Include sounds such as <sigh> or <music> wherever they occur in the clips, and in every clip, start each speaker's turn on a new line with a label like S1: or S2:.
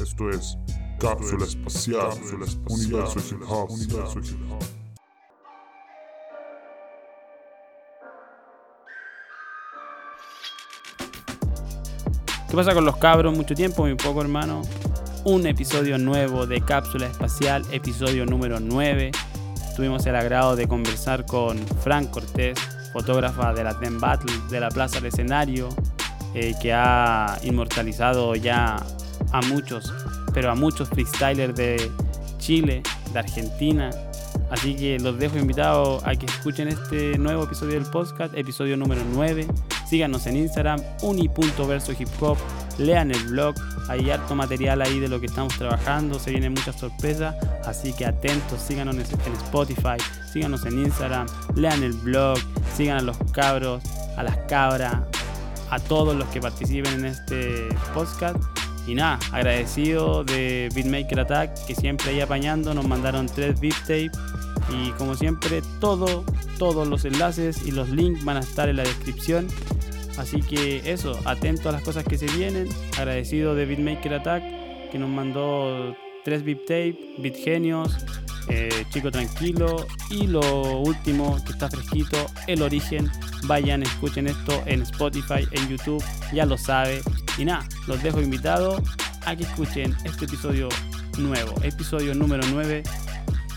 S1: Esto es Cápsula Espacial, Universo Hip Hop, Universo Hip Hop.
S2: ¿Qué pasa con los cabros? Mucho tiempo, muy poco hermano. Un episodio nuevo de Cápsula Espacial, episodio número 9. Tuvimos el agrado de conversar con Frank Cortés, fotógrafa de la Ten Battle, de la Plaza del Escenario, eh, que ha inmortalizado ya a muchos, pero a muchos freestylers de Chile, de Argentina. Así que los dejo invitados a que escuchen este nuevo episodio del podcast, episodio número 9. Síganos en Instagram, uni.verso hip hop. Lean el blog, hay harto material ahí de lo que estamos trabajando, se vienen muchas sorpresas, así que atentos, síganos en Spotify, síganos en Instagram, lean el blog, sigan a los cabros, a las cabras, a todos los que participen en este podcast. Y nada, agradecido de Beatmaker Attack que siempre ahí apañando, nos mandaron tres beat tape y como siempre todo, todos los enlaces y los links van a estar en la descripción. Así que eso, atento a las cosas que se vienen. Agradecido de Beatmaker Attack que nos mandó tres beat tape, beat genios, eh, Chico Tranquilo y lo último que está fresquito, El Origen. Vayan, escuchen esto en Spotify, en YouTube, ya lo sabe. Y nada, los dejo invitados a que escuchen este episodio nuevo, episodio número 9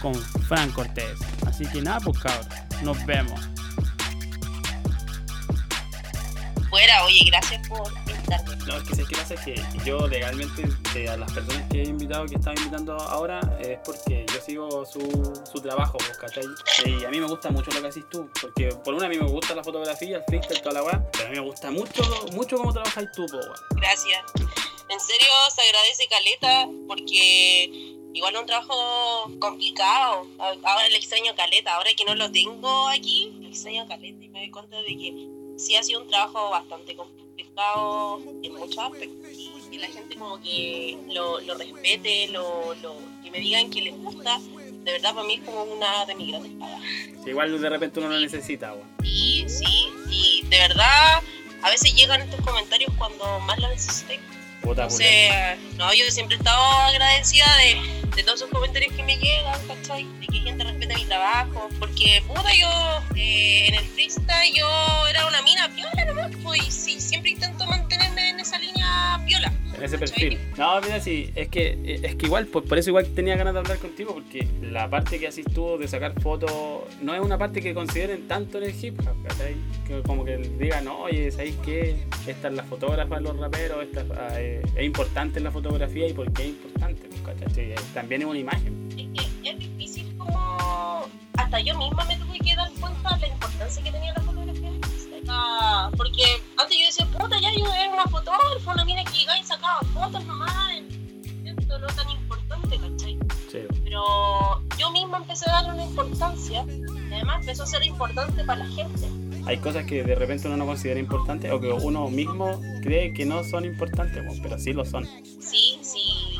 S2: con Fran Cortés. Así que nada, pues cabrón, nos vemos.
S3: Fuera, oye, gracias por invitarme.
S2: No, es que sé que pasa es que yo legalmente de a las personas que he invitado, que estaba invitando ahora, es porque yo sigo su, su trabajo, pues, ¿cachai? Y a mí me gusta mucho lo que haces tú, porque por una a mí me gusta la fotografía, el freestyle, toda la weá, pero a mí me gusta mucho, mucho cómo trabajas tú, pues, weón.
S3: Gracias. En serio, se agradece caleta porque igual es un trabajo complicado. Ahora le extraño caleta, ahora que no lo tengo aquí, le extraño caleta y me doy cuenta de que sí ha sido un trabajo bastante complicado en muchos aspectos. Y que la gente como que lo, lo respete, lo, lo, que me digan que les gusta, de verdad para mí es como una de mis grandes pagas.
S2: Igual de repente uno lo necesita, weón.
S3: Y sí, y de verdad, a veces llegan estos comentarios cuando más lo necesité.
S2: Puta,
S3: Entonces, no, yo siempre he estado agradecida de, de todos esos comentarios que me llegan, ¿cachai? De que gente respeta mi trabajo. Porque, puta, yo eh, en el freestyle yo era una mina piola nomás, pues, y sí, siempre intento mantenerme en esa línea piola.
S2: En ese perfil. No, mira, sí, es que, es que igual, pues por eso igual tenía ganas de hablar contigo, porque la parte que haces tú de sacar fotos no es una parte que consideren tanto en el hip hop, como que digan, oye, ¿sabéis qué? Esta es la fotógrafa de los raperos, esta ah, eh, es importante en la fotografía y por qué es importante, pues, ¿cachai? Eh, también es una imagen.
S3: Es que es difícil como... Hasta yo misma me tuve que dar cuenta de la importancia que tenía la fotografía. Ah, porque antes yo decía, puta, ya yo era una fotógrafa, una mina que llegaba y sacaba fotos nomás. Esto no tan importante, ¿cachai?
S2: Sí.
S3: Pero yo misma empecé a darle una importancia. Y además empezó a ser importante para la gente.
S2: Hay cosas que de repente uno no considera importantes o que uno mismo cree que no son importantes, pero sí lo son.
S3: Sí, sí.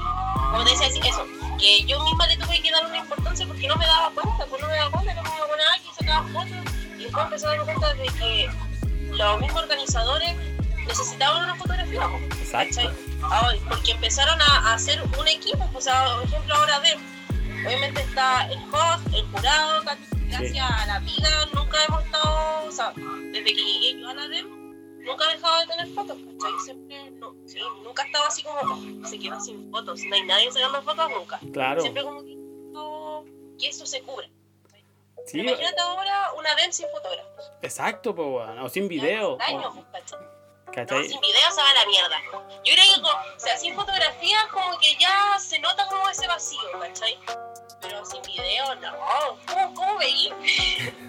S3: Como te decía, sí, eso. Que yo misma le tuve que dar una importancia porque no me daba cuenta. Pues no me daba cuenta, no me daba cuenta que sacaba fotos. Y después empecé a darme cuenta de que los mismos organizadores necesitaban una fotografía. pues,
S2: Exacto.
S3: Ahora, porque empezaron a, hacer un equipo. Pues, o sea, por ejemplo, ahora de. Obviamente está el host, el jurado, gracias a la vida nunca hemos estado, o sea, desde que llegué yo a la DEM, nunca he dejado de tener fotos, ¿cachai? Siempre, no, sí, nunca he estado así como, "Oh, se quedó sin fotos, no hay nadie sacando fotos nunca.
S2: Claro.
S3: Siempre como que, que eso se cubra.
S2: Sí,
S3: Imagínate ahora una DEM sin fotógrafos.
S2: exacto, weón, o sin video.
S3: Daño, ¿cachai? Sin video se va a la mierda. Yo creo que, con- o sea, sin fotografías como que ya se nota como ese vacío, ¿cachai? Pero sin video, no. ¿Cómo, cómo veí? <laughs>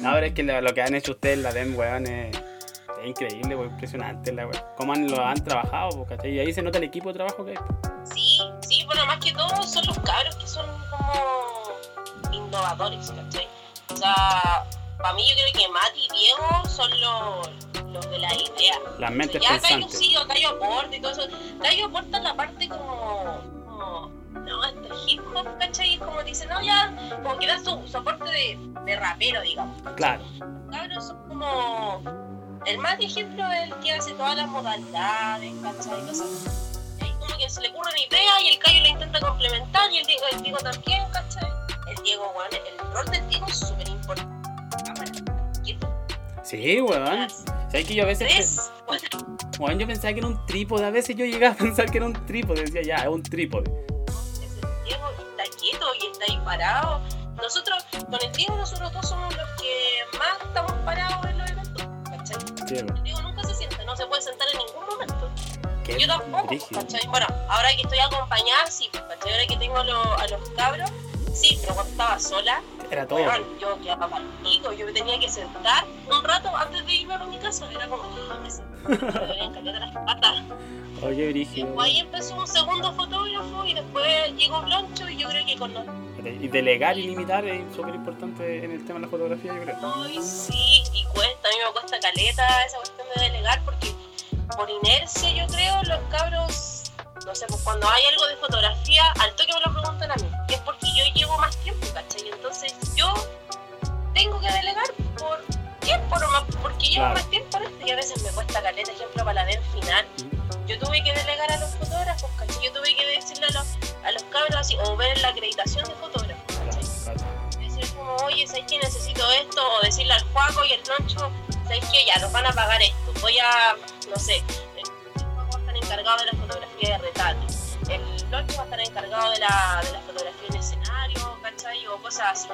S2: No, pero es que lo, lo que han hecho ustedes en la DEM, weón, es, es increíble, weón, impresionante, la weón. Cómo han, lo han trabajado, po, ¿cachai? Y ahí se nota el equipo de trabajo que hay. po.
S3: Sí, sí, bueno, más que todo son los cabros que son como innovadores, ¿cachai? O sea, para mí yo creo que Mati y Diego son los, los de la idea.
S2: Las mentes
S3: ya Cayo
S2: pensantes.
S3: sí, o Cayo aporta y todo eso. Cayo aporta la parte como, como no, es hip hop, ¿cachai? Es como dice, no, ya, como que da su, aporte de, de rapero, digamos.
S2: Claro,
S3: cabros son como el más ejemplo es el que hace todas las modalidades, ¿cachai? Cosas. Ahí como que se le ocurre una idea y el Cayo la intenta complementar y el Diego, el Diego también, ¿cachai? El Diego, weón, el rol del Diego es importante. Cámara,
S2: Sí, weón. ¿Sabes que yo a veces...
S3: tres,
S2: Weón, yo pensaba que era un trípode. A veces yo llegaba a pensar que era un trípode. Decía, ya, es un trípode.
S3: el Diego está quieto y está ahí parado. Nosotros, con el Diego, nosotros dos somos los que más estamos parados en los eventos, ¿cachai?
S2: Sí.
S3: El Diego nunca se sienta, no se puede sentar en ningún momento.
S2: Qué
S3: Yo tampoco. ¿cachai? Bueno, ahora que estoy acompañada, sí, ¿cachai? Ahora que tengo a, los- a los cabros, sí, pero cuando estaba sola,
S2: Era todo.
S3: yo quedaba partido, yo me tenía que sentar un rato antes de irme a mi casa, era como, ah, me caleta las patas.
S2: Oye,
S3: después ahí empezó un segundo fotógrafo y después llegó Bloncho y yo creo que con los
S2: Y delegar y limitar es súper importante en el tema de la fotografía, yo creo.
S3: Ay, sí, y cuesta, a mí me cuesta caleta esa cuestión de delegar porque por inercia yo creo los cabros, no sé, pues cuando hay algo de fotografía, al toque me lo preguntan a mí, y es porque yo llevo más tiempo, ¿cachai? Entonces yo tengo que delegar por tiempo nomás, porque llevo
S2: Claro.
S3: más tiempo en esto y a veces me cuesta caleta, ejemplo, para la del final. Yo tuve que delegar a los fotógrafos, ¿cachai? Yo tuve que decirle a los, a los cabros así, o ver la acreditación de fotógrafo, ¿cachai? Decir como, oye, ¿sabes que necesito esto? O decirle al Juaco y al Loncho, ¿sabes que Ya, nos van a pagar esto. Voy a, no sé, encargado de la fotografía de retrato. El Loncho va a estar encargado de la, de la fotografía en escenario, ¿cachai? O cosas así.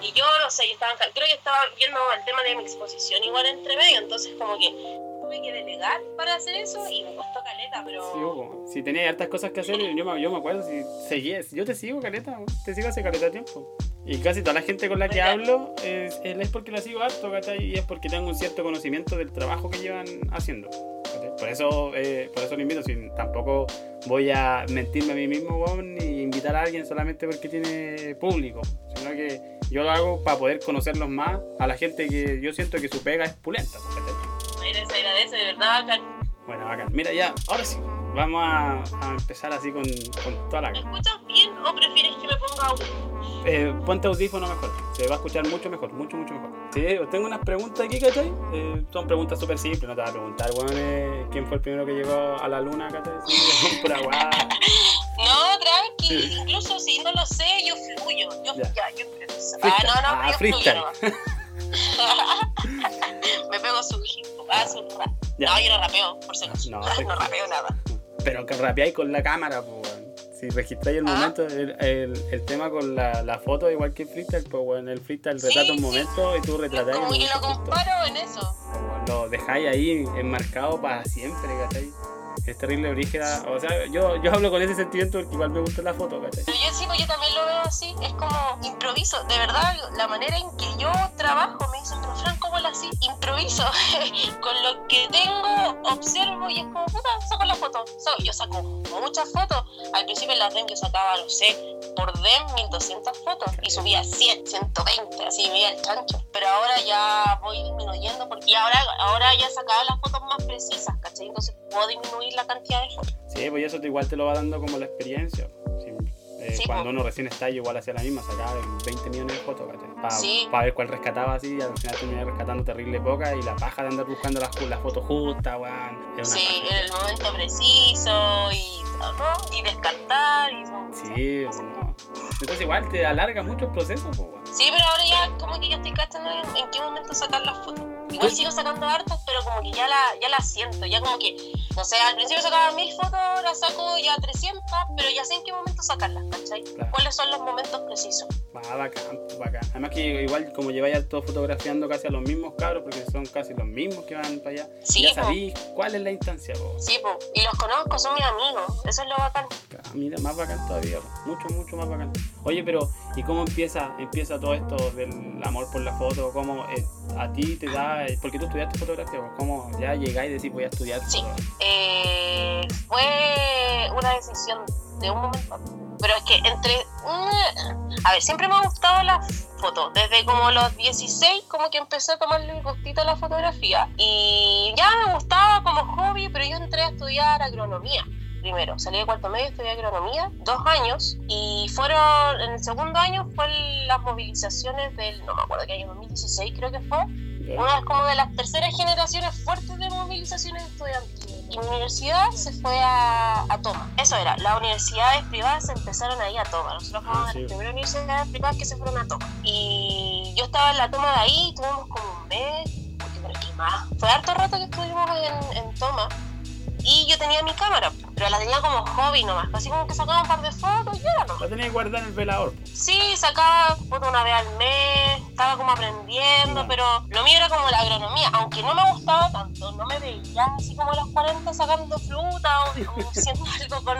S3: Y yo, no sé, yo estaba, creo que estaba viendo el tema de mi exposición igual entre medio, entonces como que tuve que delegar para hacer eso y me costó caleta, pero...
S2: Sí, Hugo. Si tenías hartas cosas que hacer, yo me, yo me acuerdo, si seguías, yo te sigo, Caleta, te sigo hace Caleta de tiempo. Y casi toda la gente con la que hablo es, es porque la sigo harto, ¿cachai? Y es porque tengo un cierto conocimiento del trabajo que llevan haciendo. ¿Cachai? Por eso, eh, por eso lo invito, si tampoco voy a mentirme a mí mismo, weón, ni invitar a alguien solamente porque tiene público, sino que yo lo hago para poder conocerlos más a la gente que yo siento que su pega es pulenta, ¿cachai?
S3: Mira, se agradece, de verdad, bacán.
S2: Bueno, bacán. Mira, ya, ahora sí, vamos a, a empezar así con, con toda la...
S3: ¿Me escuchas bien o prefieres que me ponga audio?
S2: Eh, ponte audífono mejor, se va a escuchar mucho mejor, mucho, mucho mejor. Sí, tengo unas preguntas aquí, ¿cachai? Eh, son preguntas súper simples, no te voy a preguntar, weón, eh, quién fue el primero que llegó a la luna, ¿cachai? Sí. <laughs>
S3: No, tranqui,
S2: Sí.
S3: incluso si no lo sé, yo fluyo. Yo,
S2: Ya.
S3: ya. yo improviso. Ah, no, no,
S2: Ah,
S3: yo
S2: freestyle.
S3: fluyo nomás. <laughs> Me pego su hip hop, ah, su rap. No, yo no rapeo, por si acaso.
S2: No, <laughs>
S3: No,
S2: perfecto.
S3: rapeo nada.
S2: Pero que rapeáis con la cámara, pues. Si registráis el
S3: Ah.
S2: momento, el, el, el tema con la, la foto, igual que el freestyle, pues, weón, el freestyle
S3: Sí,
S2: retrata un
S3: sí.
S2: momento y tú retratáis el
S3: Como que
S2: momento
S3: lo
S2: justo.
S3: comparo en eso.
S2: Como lo dejáis ahí enmarcado para siempre, ¿cachai? Es terrible brígida. O sea, yo, yo hablo con ese sentimiento porque igual me gusta la foto, ¿cachai?
S3: Pero yo sí, pues yo también lo veo así. Es como improviso. De verdad, la manera en que yo trabajo me dicen, pero Fran, ¿cómo lo así? Improviso. <laughs> Con lo que tengo, observo y es como, puta, saco la foto. So- yo saco muchas fotos. Al principio en la DEM yo sacaba, no sé, por DEM 1200 fotos y subía 100, 120, así veía el chancho. Pero ahora ya voy disminuyendo porque ahora, ahora ya sacaba las fotos más precisas, ¿cachai? Entonces puedo disminuir la cantidad de fotos.
S2: Sí, pues eso te- igual te lo va dando como la experiencia. Sí, eh,
S3: Sí,
S2: cuando
S3: po.
S2: uno recién está, yo igual hacía la misma, sacaba 20 millones de fotos. Para
S3: Sí.
S2: ver cuál rescataba así, y al final terminé rescatando terrible poca y la paja de andar buscando las, las fotos justas, weón.
S3: Sí, en el momento preciso y, ¿no? y descartar. Y, son-
S2: Sí, pues, no. Entonces igual te alarga mucho el proceso, pues.
S3: Sí, pero ahora ya como que ya estoy cachando en, en qué momento sacar las fotos. Igual sigo sacando hartas, pero como que ya la, ya la siento, ya como que, no sé, al principio sacaba mil fotos, ahora saco ya 300, pero ya sé en qué momento sacarlas, ¿cachai?
S2: Claro.
S3: ¿Cuáles son los momentos precisos?
S2: Va, bacán, pues, bacán. Además que igual como lleváis todo fotografiando casi a los mismos cabros, porque son casi los mismos que van para allá,
S3: Sí,
S2: ya sabéis cuál es la instancia, po.
S3: Sí, po. y los conozco, son mis amigos, eso es lo bacán.
S2: Mira, más bacán todavía, mucho, mucho más bacán. Oye, pero ¿y cómo empieza, empieza todo esto del amor por la foto? ¿Cómo eh, a ti te da, eh, porque tú estudiaste fotografía, po? ¿cómo ya llegáis y decís voy a estudiar
S3: Sí. Eh, fue una decisión de un momento. Pero es que entre... mm, A ver, siempre me ha gustado la foto. Desde como los 16 como que empecé a tomarle el gustito a la fotografía. Y ya me gustaba como hobby, pero yo entré a estudiar agronomía. Primero, salí de cuarto medio, estudié agronomía, dos años, y fueron, en el segundo año fue las movilizaciones del, no me acuerdo qué año, 2016 creo que fue, una como de las terceras generaciones fuertes de movilizaciones estudiantiles. y mi universidad se fue a, a Toma. Eso era, las universidades privadas se empezaron a ir a Toma. Nosotros fuimos
S2: Ah,
S3: a
S2: sí.
S3: las primeras universidades privadas que se fueron a Toma. Y yo estaba en la Toma de ahí, tuvimos como un mes, porque pero es que más. Fue harto rato que estuvimos en, en Toma. Y yo tenía mi cámara, pero la tenía como hobby nomás. Así como que sacaba un par de fotos y era nomás.
S2: La tenía que guardar en el velador.
S3: Sí, sacaba fotos una vez al mes, estaba como aprendiendo, pero lo mío era como la agronomía, aunque no me gustaba tanto, no me veía así como a los 40 sacando fruta o, o <laughs> haciendo algo con,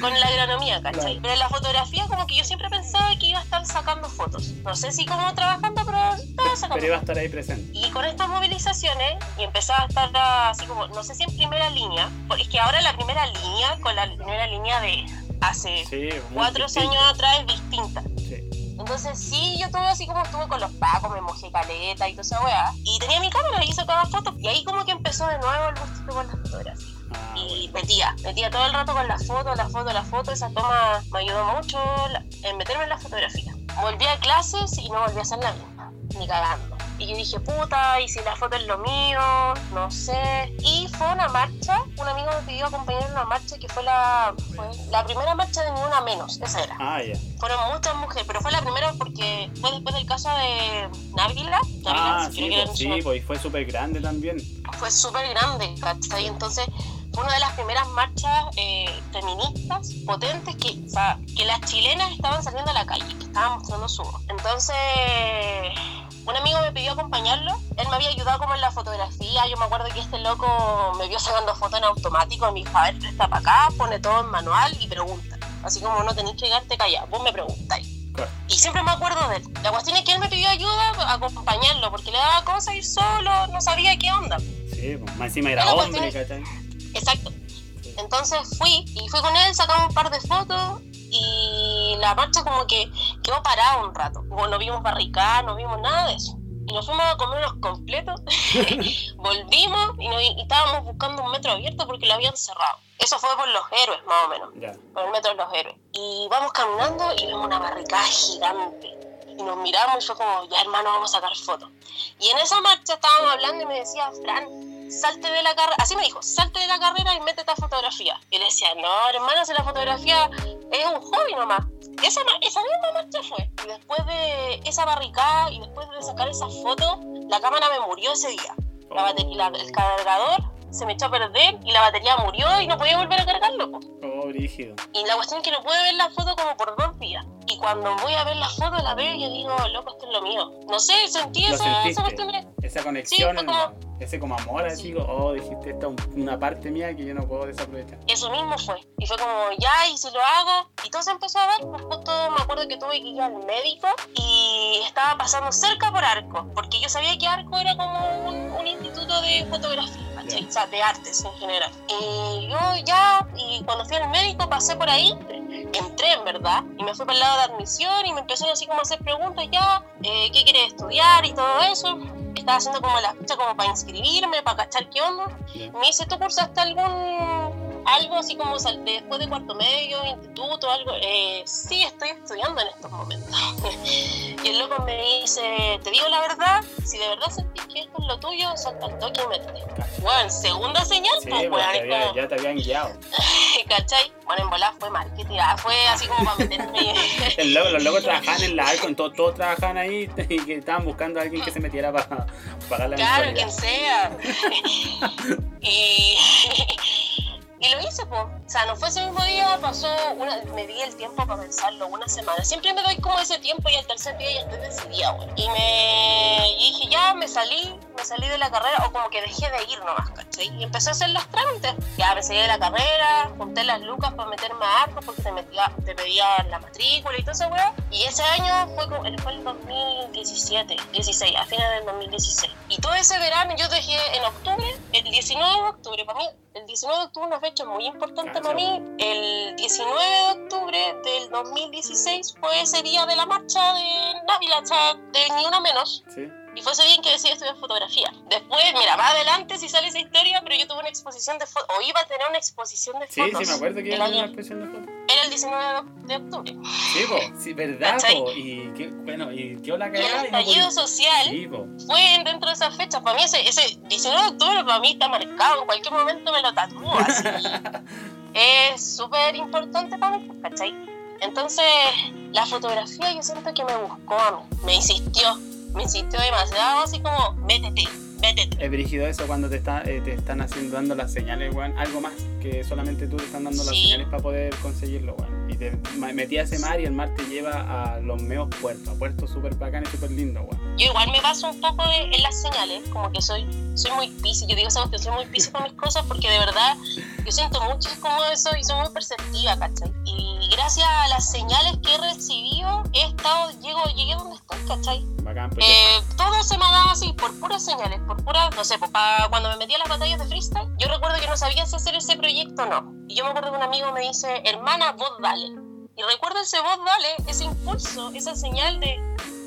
S3: con la agronomía, ¿cachai?
S2: Claro.
S3: Pero en la fotografía como que yo siempre pensaba que iba a estar sacando fotos. No sé si como trabajando, pero estaba sacando
S2: Pero iba a estar ahí presente.
S3: y con estas movilizaciones, y empezaba a estar así como, no sé si en primera línea, porque es que ahora la primera línea, con la primera línea de hace
S2: Sí,
S3: cuatro
S2: distinto.
S3: años atrás, es distinta.
S2: Sí.
S3: Entonces sí, yo tuve así como estuve con los pacos, me mojé caleta y toda esa weá. Y tenía mi cámara y sacaba fotos. Y ahí como que empezó de nuevo el gustito con las fotografías.
S2: Ah,
S3: Y
S2: bueno.
S3: metía, metía todo el rato con las fotos, las fotos, las fotos. Esa toma me ayudó mucho la- en meterme en la fotografía. Volví a clases y no volví a hacer la misma, ni cagando. Y yo dije, puta, y si la foto es lo mío, no sé. Y fue una marcha, un amigo me pidió acompañar en una marcha que fue la, fue la primera marcha de Ni Una Menos, esa era
S2: Ah, ya.
S3: fueron muchas mujeres, pero fue la primera porque fue después del caso de Návila.
S2: Ah, sí, pues, sí, pues, y fue súper grande también.
S3: fue súper grande, ¿cachai? Entonces fue una de las primeras marchas eh, feministas potentes que, o sea, que las chilenas estaban saliendo a la calle, que estaban mostrando su voz. Entonces, un amigo me pidió acompañarlo, él me había ayudado como en la fotografía, yo me acuerdo que este loco me vio sacando fotos en automático, me dijo, a ver, presta para acá, pone todo en manual y pregunta. Así como no tenéis que quedarte callado, vos me preguntáis.
S2: Claro.
S3: Y siempre me acuerdo de él. La cuestión es que él me pidió ayuda a acompañarlo, porque le daba cosa ir solo, no sabía qué onda.
S2: Sí, pues, más encima era hombre, ¿cachai?
S3: Exacto. Entonces fui y fui con él, sacamos un par de fotos y la marcha como que quedó parada un rato. Como no vimos barricada, no vimos nada de eso. Y nos fuimos a comer unos completos, <laughs> volvimos y, nos- y estábamos buscando un metro abierto porque lo habían cerrado. Eso fue por los héroes, más o menos, por el metro de los héroes. Y vamos caminando y vemos una barricada gigante. Y nos miramos y fue como, ya hermano, vamos a sacar fotos. Y en esa marcha estábamos hablando y me decía, Fran, salte de la carrera, así me dijo, salte de la carrera y métete a fotografía. Y le decía, no, hermano, si la fotografía es un hobby nomás. Esa, esa misma marcha fue. Y después de esa barricada y después de sacar esas fotos, la cámara me murió ese día. La batería, el cargador se me echó a perder y la batería murió y no podía volver a cargarlo. po.
S2: Oh, brígido.
S3: Y la cuestión es que no pude ver la foto como por dos días. Y cuando voy a ver la foto, la veo y yo digo, loco, esto es lo mío. No sé, sentí esa, esa cuestión.
S2: Esa conexión,
S3: fue como-
S2: ese como amor, así,
S3: Sí.
S2: oh, dijiste, esta es una parte mía que yo no puedo desaprovechar.
S3: Eso mismo fue. Y fue como, ya, y si lo hago. Y todo se empezó a dar. Pues justo me acuerdo que tuve que ir al médico y estaba pasando cerca por Arco. Porque yo sabía que Arco era como un, un instituto de fotografía, de artes en general. Y yo ya, y cuando fui al médico pasé por ahí. Entré, en verdad, y me fui para el lado de admisión y me empezaron así como a hacer preguntas ya, eh, ¿qué quieres estudiar y todo eso? Estaba haciendo como la ficha como para inscribirme, para cachar qué onda. Me dice, ¿tú cursaste algún algo así como sal- después de cuarto medio, instituto, algo? Eh, sí, estoy estudiando en estos momentos. <laughs> y el loco me dice, te digo la verdad, si de verdad sentís que esto es lo tuyo, salta al toque y métete. Bueno, segunda señal,
S2: Sí,
S3: pues,
S2: pues,
S3: weón,
S2: te
S3: es
S2: había-
S3: como-
S2: ya te habían guiado. <laughs>
S3: ¿cachai? Bueno, en volada fue marketing, fue así como para meterme... <laughs>
S2: El loco- los locos trabajaban en la Arcon, todos, todos trabajaban ahí y que estaban buscando a alguien que se metiera para pagar la
S3: Claro,
S2: mensualidad.
S3: quien sea. y, y lo hice, pues. O sea, no fue ese mismo día, pasó, una, me di el tiempo para pensarlo, una semana. Siempre me doy como ese tiempo y al tercer día ya estoy decidida, güey. Y me y dije, ya me salí, me salí de la carrera, o como que dejé de ir nomás, ¿cachai? Y empecé a hacer los trámites. Ya me salí de la carrera, junté las lucas para meterme a arco porque te, metía, te pedían la matrícula y todo eso, güey. Y ese año fue, como, fue el 2017, 16, a fines del 2016. Y todo ese verano yo dejé en octubre, el 19 de octubre, para mí, el 19 de octubre una fecha muy importante para mí. El 19 de octubre del 2016 fue ese día de la marcha de sea, de ni una menos.
S2: Sí.
S3: Y fue ese día en que decidí estudiar fotografía. Después, mira, más adelante si sale esa historia, pero yo tuve una exposición de fotos, o iba a tener una exposición de
S2: Sí,
S3: fotos.
S2: sí, me acuerdo que
S3: el
S2: era una
S3: año-
S2: expresión de foto.
S3: Era el 19 de octubre.
S2: Sí, po, <laughs> sí, verdad, po. Y qué, bueno, y qué
S3: el
S2: cagada. y no
S3: estallido
S2: podía-
S3: social
S2: Sí,
S3: fue dentro de esas fechas. Para mí ese, ese 19 de octubre para mí está marcado. En cualquier momento me lo tatúo así. <laughs> es súper importante para mí, ¿cachai? Entonces, la fotografía yo siento que me buscó a mí, me insistió, me insistió demasiado, así como, métete, métete.
S2: Es brígido eso cuando te, está, eh, te están haciendo dando las señales, weón. Algo más que solamente tú te están dando las
S3: Sí.
S2: señales para poder conseguirlo, weón. Y te metí a ese mar y el mar te lleva a los meos puertos, a puertos súper bacanes súper lindos, weón.
S3: Yo igual me baso un poco de- en las señales, como que soy, soy muy piscis, yo digo esa cuestión, soy muy piscis con mis cosas porque de verdad yo siento mucho como eso y soy muy perceptiva, ¿cachai? Y gracias a las señales que he recibido, he estado, llego, llegué donde estoy, ¿cachai?
S2: Bacán, porque
S3: Eh, todo se me ha dado así, por puras señales, por puras, no sé, pues, pa- cuando me metí a las batallas de freestyle, yo recuerdo que no sabía si hacer ese proyecto o no. Y yo me acuerdo que un amigo me dice, hermana, vos dale. Y recuerdo ese vos dale, ese impulso, esa señal de,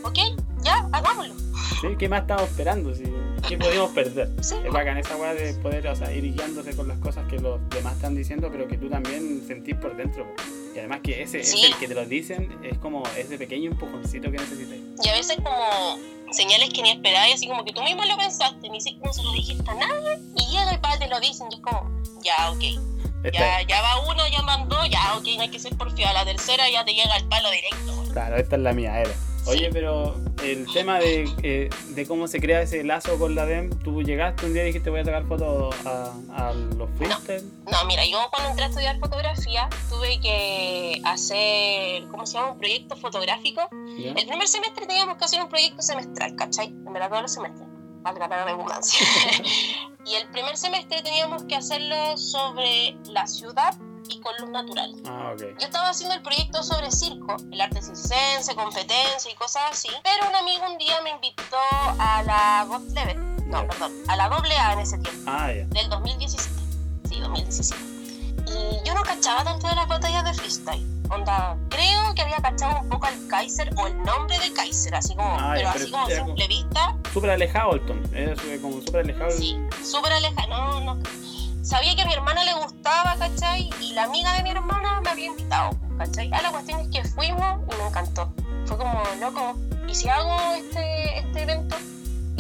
S3: ok, ya, hagámoslo.
S2: sí, ¿qué más estamos esperando? Si, ¿Qué <laughs> podíamos perder?
S3: Sí.
S2: Es bacán esa weá de poder o sea, ir guiándose con las cosas que los demás están diciendo, pero que tú también sentís por dentro. Y además que ese,
S3: Sí.
S2: ese el que te lo dicen es como ese pequeño empujoncito que necesitas.
S3: Y a veces como señales que ni esperáis, así como que tú mismo lo pensaste, ni siquiera se lo dijiste a nadie, y llega y pa, te lo dicen, y es como, ya, ok, ya, ya va uno, ya van dos, ya, ok, no hay que ser porfiado, la tercera ya te llega el palo directo. güey.
S2: Claro, esta es la mía, era. Oye, pero el tema de, eh, de cómo se crea ese lazo con la DEM, tú llegaste un día y dijiste voy a sacar fotos a, a los freestyle.
S3: No, mira, yo cuando entré a estudiar fotografía tuve que hacer, ¿cómo se llama? Un proyecto fotográfico.
S2: ¿ya?
S3: El primer semestre teníamos que hacer un proyecto semestral, ¿cachai? En verdad todos los semestres, valga la redundancia. y el primer semestre teníamos que hacerlo sobre la ciudad y con luz natural.
S2: Ah, ok.
S3: Yo estaba haciendo el proyecto sobre circo, el arte circense, competencia y cosas así, pero un amigo un día me invitó a la God Level, no,
S2: Ya.
S3: perdón, a la doble A en ese tiempo
S2: Ah, ya.
S3: del 2017. Sí, 2017. Y yo no cachaba tanto de las batallas de freestyle. Onda, creo que había cachado un poco al Kaiser o el nombre de Kaiser, así como,
S2: Ah,
S3: pero así como a simple vista,
S2: Súper alejado, Alton. Era su- como súper alejado. el-
S3: sí, súper alejada. No, no. Sabía que a mi hermana le gustaba, ¿cachai? Y la amiga de mi hermana me había invitado, ¿cachai? Ah, la cuestión es que fuimos y me encantó. Fue como, loco, ¿y si hago este, este evento?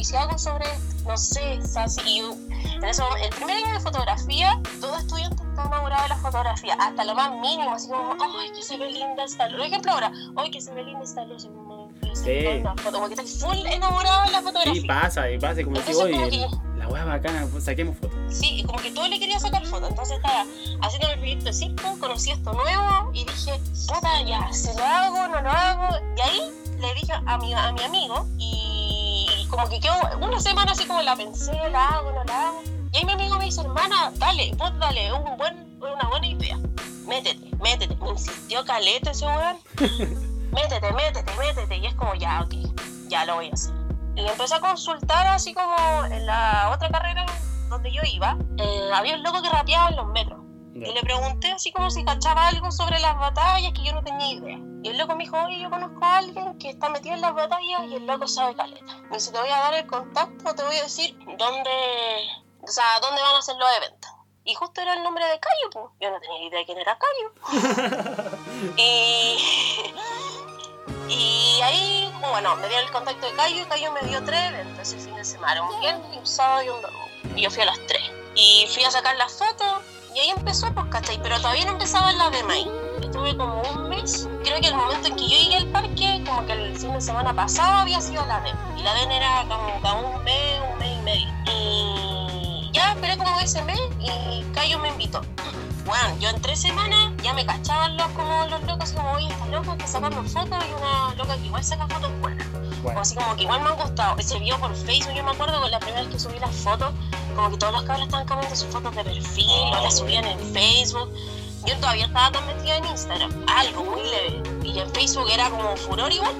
S3: ¿Y si hago sobre, no sé, así? Y yo- en ese momento, el primer año de fotografía, todo estudiante está enamorado de la fotografía, hasta lo más mínimo, así como, ¡ay, que se ve linda esta luz! Por ejemplo, ahora, ¡ay, que se ve linda esta luz!
S2: Sí.
S3: Foto, como que estás full enamorado de la fotografía.
S2: Sí, pasa, y pasa. Como que,
S3: Entonces,
S2: oye,
S3: como
S2: el- la hueá bacana, pues, saquemos fotos.
S3: Sí, y como que todo le quería sacar fotos. Entonces estaba haciendo el proyecto de circo, conocí esto nuevo y dije, puta, ya, si lo hago, no lo hago. Y ahí le dije a mi, a mi amigo y, y como que quedó una semana así como la pensé, la hago, no la hago. Y ahí mi amigo me dice, hermana, dale, vos dale, es un buen, una buena idea. Métete, métete. Me insistió caleta ese weón. <laughs> métete, métete, métete. Y es como, ya, ok, ya lo voy a hacer. Y empecé a consultar así como en la otra carrera donde yo iba, eh, había un loco que rapeaba en los metros. Y le pregunté así como si cachaba algo sobre las batallas que yo no tenía idea. Y el loco me dijo, oye, yo conozco a alguien que está metido en las batallas y el loco sabe caleta. Y si te voy a dar el contacto, te voy a decir dónde, o sea, dónde van a hacer los eventos. Y justo era el nombre de Cayo, pues. Yo no tenía idea de quién era Cayo. <laughs> y, y ahí, bueno, me dieron el contacto de Cayo y Cayo me dio tres eventos ese fin de semana, un viernes, un sábado y un domingo. Y yo fui a las tres. Y fui a sacar las fotos y ahí empezó, pues, ¿cachai? Pero todavía no empezaba la de May. Estuve como un mes. Creo que el momento en que yo llegué al parque, como que el fin de semana pasado había sido la DEM. Y la DEM era como un mes, un mes y medio. Y ya esperé como ese mes y Cayo me invitó. Bueno, yo en tres semanas ya me cachaban los, como los locos, como, oye, esta loca que sacando fotos y una loca que igual saca fotos buenas.
S2: Bueno,
S3: así como que igual me han gustado. Se vio por Facebook, yo me acuerdo que la primera vez que subí las fotos, como que todos los cabros estaban cambiando sus fotos de perfil,
S2: Ah,
S3: o las subían en Facebook. Yo todavía estaba tan metida en Instagram, algo muy leve. Y en Facebook era como furor igual.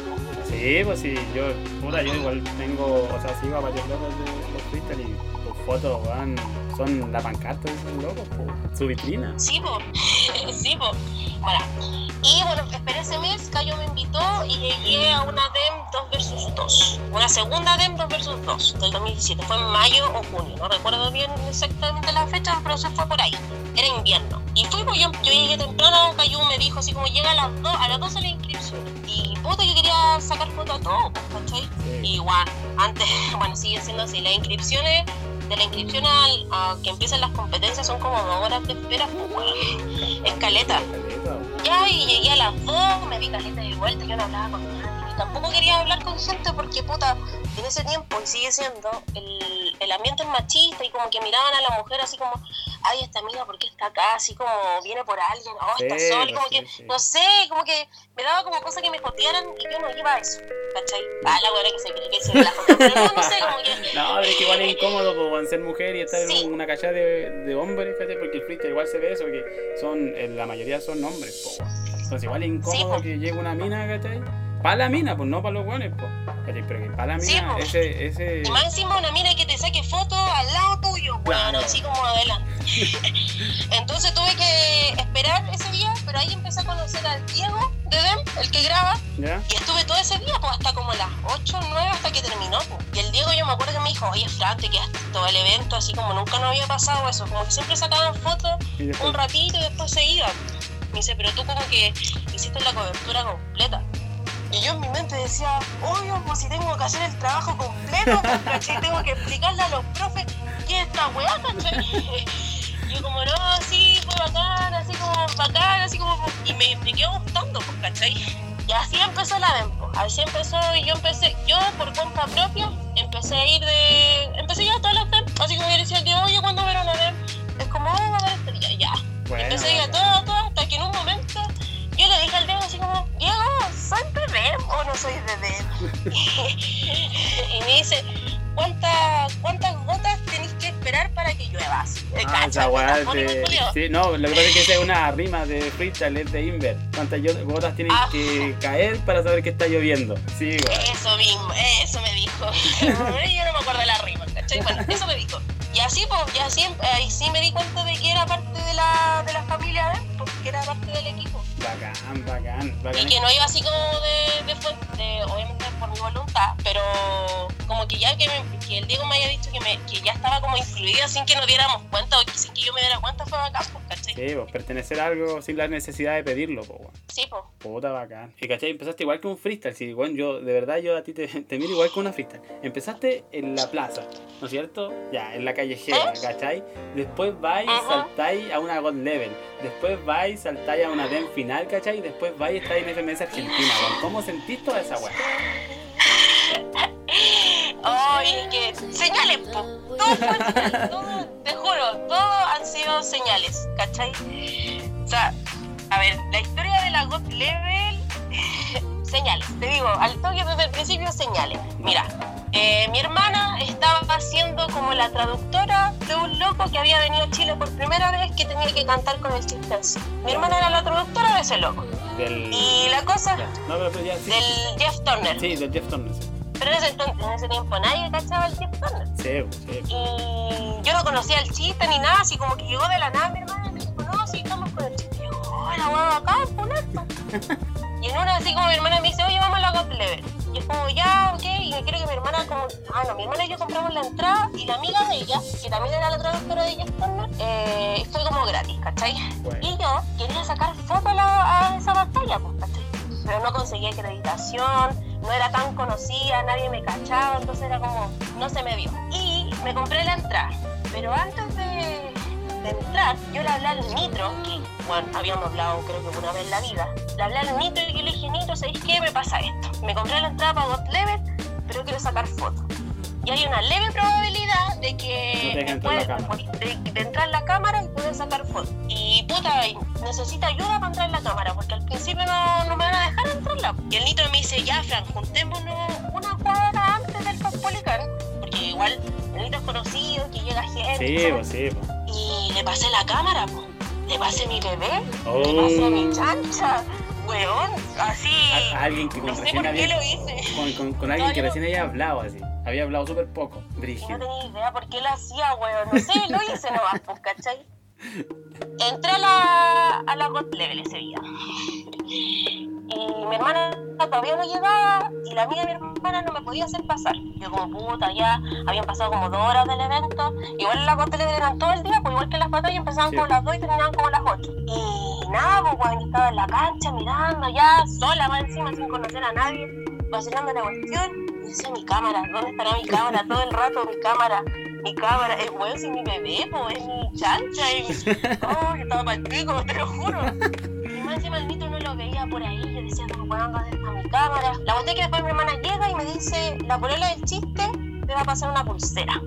S2: sí, pues sí, yo, puta, yo igual tengo, o sea, sigo a varios locos de los freestyle y tus fotos, weón, son la pancarta de esos locos, po, su vitrina.
S3: Sí, po. <laughs> sí, po. Bueno, y bueno, esperé ese mes, Cayo me invitó y llegué a una DEM 2 versus 2. Una segunda DEM 2 versus 2 del 2017. Fue en mayo o junio, no recuerdo bien exactamente la fecha, pero se fue por ahí. Era invierno. Y fui, pues yo, yo llegué temprano, Cayo me dijo así como llega a las 2, a las 12 la inscripción. Y puta, yo quería sacar foto a todo, ¿cachai? Y igual, antes, <laughs> bueno, sigue siendo así, las inscripciones de la inscripción al, a que empiezan las competencias son como dos horas de espera, pues. Escaleta. Ya, y llegué a las dos, me di caleta de vuelta, yo no hablaba con tampoco quería hablar con gente porque, puta, en ese tiempo, y sigue siendo, el, el ambiente es machista y como que miraban a la mujer así como, ay, esta amiga, ¿por qué está acá? Así como, viene por alguien, oh, está
S2: Sí,
S3: sola, y como
S2: sí,
S3: que,
S2: sí.
S3: no sé, como que me daba como cosa que me jotearan y yo no iba a eso, ¿cachai? Ah, la buena que se cree que se la pero no, no sé, como que... <laughs>
S2: No, pero es que igual es incómodo po, ser mujer y estar en una cachada de, de hombres, ¿cachai? Porque el freestyle igual se ve eso, que son, eh, la mayoría son hombres, po. Entonces igual es incómodo que llegue una mina, ¿cachai? Para la mina, pues no para los po. ¿cachai? Pero que para la mina, ese, ese...
S3: Y más encima una mina que te saque fotos al lado tuyo, bueno, así como adelante. <laughs> Entonces tuve que esperar ese día, pero ahí empecé a conocer al Diego de Dem, el que graba,
S2: ¿Ya?
S3: y estuve todo ese día, pues hasta como las 8 o 9 hasta que terminó. pues. Y el Diego yo me acuerdo que me dijo, oye Fran, te quedaste todo el evento, así como nunca nos había pasado eso, como que siempre sacaban fotos un ratito y después se iban. Me dice, pero tú como que hiciste la cobertura completa. Y yo en mi mente decía, obvio, pues si tengo que hacer el trabajo completo, pues, ¿cachai? <laughs> Tengo que explicarle a los profes qué es esta weá, ¿cachai? Y <laughs> yo como, no, sí, fue bacán, así como bacán, así como... Y me, quedó gustando, pues, ¿cachai? Y así empezó la demo. Así empezó y yo empecé, yo por cuenta propia, empecé a ir de... Empecé ya a todas las dem, así como yo decía Diego, oye, ¿cuándo ver a la dem? Es como, oh, va a ver día, ya.
S2: Bueno,
S3: Empecé a ir a todo, hasta que en un momento yo le dije al Diego así como, Diego, ¿soy bebé o no soy bebé? <laughs> y me dice, ¿cuántas, cuántas gotas tenéis que esperar para que llueva? Así,
S2: Ah, esa de... Sí, no, lo que pasa es que esa es una rima de freestyle, es de Inver. ¿Cuántas gotas tienen
S3: Ah.
S2: que caer para saber que está lloviendo? Sí.
S3: Eso mismo, eso me dijo. <laughs> yo no me acuerdo de la rima, ¿cachai? Bueno, eso me dijo. Y así, pues, y así, ahí sí me di cuenta de que era parte de la, de la familia, ¿eh? Porque era parte del equipo.
S2: Bacán, bacán,
S3: Y
S2: bacán.
S3: que no iba así como de, de, de- obviamente por mi voluntad, pero como que ya que, me- que el Diego me haya dicho que, me, que ya estaba como incluida sin que nos diéramos cuenta o que sin que yo me diera cuenta fue bacán, ¿cachai?
S2: Sí, pues, pertenecer a algo sin la necesidad de pedirlo, pues, weón.
S3: Sí, pues.
S2: Puta bacán. Y cachai, empezaste igual que un freestyle. Sí, bueno, yo, de verdad, yo a ti te, <laughs> te miro igual que una freestyle. Empezaste en la plaza, ¿no es cierto? Ya, en la callejera,
S3: ¿Eh?
S2: ¿cachai? Después vais,
S3: Ajá.
S2: saltáis a una God Level. Después vais, saltáis a una DEM final, ¿cachai? Y después vais, estáis en FMS Argentina, weón. ¿Cómo sentís toda esa weá?
S3: Ay, que señales, po. Todo fue todo, te juro, todo han sido señales, ¿cachai? O sea, a ver, la historia de la God Level, <laughs> señales, te digo, al toque desde el principio señales. Mira, eh, mi hermana estaba haciendo como la traductora de un loco que había venido a Chile por primera vez que tenía que cantar con el Chistense. Mi hermana era la traductora de ese loco.
S2: Del...
S3: Y la cosa
S2: Ya. No, pero, pero ya, sí.
S3: del Jeff Turner.
S2: Sí, del Jeff Turner. Sí,
S3: Pero en ese, en ese tiempo nadie cachaba al Jeff Turner.
S2: sí, sí.
S3: Y yo no conocía el chiste ni nada, así como que llegó de la nada mi hermana y me dijo, no, sí, estamos con el chiste. Y yo, oh, la hueá acá, por esto. <laughs> Y en una así como mi hermana me dice, oye, vamos a la God Level. Y es como, ya, ok, y quiero que mi hermana como, ah, no, mi hermana y yo compramos la entrada y la amiga de ella, que también era la traductora de Jeff Turner, eh, fue como gratis, ¿cachai?
S2: Bueno.
S3: Y yo quería sacar foto a, la- a esa batalla, pues, ¿cachai? Pero no conseguí acreditación, no era tan conocida, nadie me cachaba, entonces era como, no se me vio. Y me compré la entrada, pero antes de, entrar, yo le hablé al Nitro, que, bueno, habíamos hablado creo que una vez en la vida, le hablé al Nitro y le dije, Nitro, ¿sabéis qué? Me pasa esto. Me compré la entrada para God Level, pero quiero sacar fotos. Y hay una leve probabilidad de
S2: No
S3: que
S2: dejen
S3: me
S2: entrar
S3: de, de entrar en la cámara y poder sacar fotos. Y puta, y necesita ayuda para entrar en la cámara, porque al principio no, no me van a dejar entrarla. Y el Nitro me dice, ya, Fran, juntémonos una cuadra antes del Cospolicán, porque igual el Nitro es conocido, que llega gente.
S2: Sí, pues sí, pues.
S3: Y le pasé la cámara, po. le pasé mi bebé,
S2: Oh.
S3: le pasé mi chancha, weón, así.
S2: A, a alguien que con
S3: no sé
S2: recién
S3: por qué
S2: había...
S3: lo hice.
S2: Con, con, con alguien
S3: No,
S2: que
S3: yo no-
S2: recién había hablado así. Había hablado súper poco.
S3: Y no
S2: Brígido.
S3: tenía idea por qué lo hacía, weón. No sé, lo hice nomás, pues, ¿cachai? entré a la, a la God Level ese día. Y mi hermana todavía no llegaba y la amiga de mi hermana no me podía hacer pasar. Yo como puta, ya habían pasado como dos horas del evento. Igual en la God Level eran todo el día, pues igual que las batallas empezaban
S2: Sí.
S3: como las 2 y terminaban como las 8. Y nada, pues cuando estaba en la cancha mirando ya, sola más encima, sin conocer a nadie, vacilando la cuestión. Y decía mi cámara, ¿dónde estará mi cámara? Todo el rato mi cámara, mi cámara, el weón sin mi bebé, pues es mi chancha, y oh, yo estaba el pico, te lo juro. Y más encima el mito no lo veía por ahí, yo decía, como weón, ¿dónde está mi cámara? La cuestión es que después mi hermana llega y me dice, la polola del chiste te va a pasar una pulsera.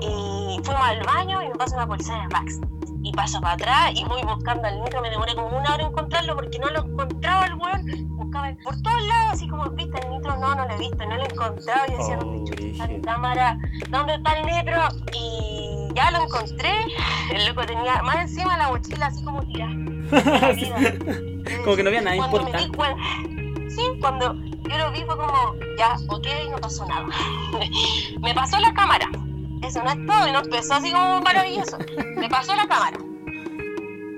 S3: Y fuimos al baño y me pasa una pulsera de Max. Y paso para atrás y voy buscando al micro, me demoré como una hora en encontrarlo porque no lo encontraba el weón. Buscaba el- por todos lados, así como, viste, el nitro no, no lo he visto, no lo he encontrado. Y yo decía, ¿dónde chucha está mi cámara? ¿Dónde está el nitro? Y ya lo encontré. El loco tenía más encima la mochila así como tirada. <laughs>
S2: Como que no había nada
S3: Cuando me di
S2: importante.
S3: cuen- Sí, cuando yo lo vi fue como, ya, ok, no pasó nada. <laughs> me pasó la cámara. Eso no es todo, y no empezó así como maravilloso. Me pasó la cámara.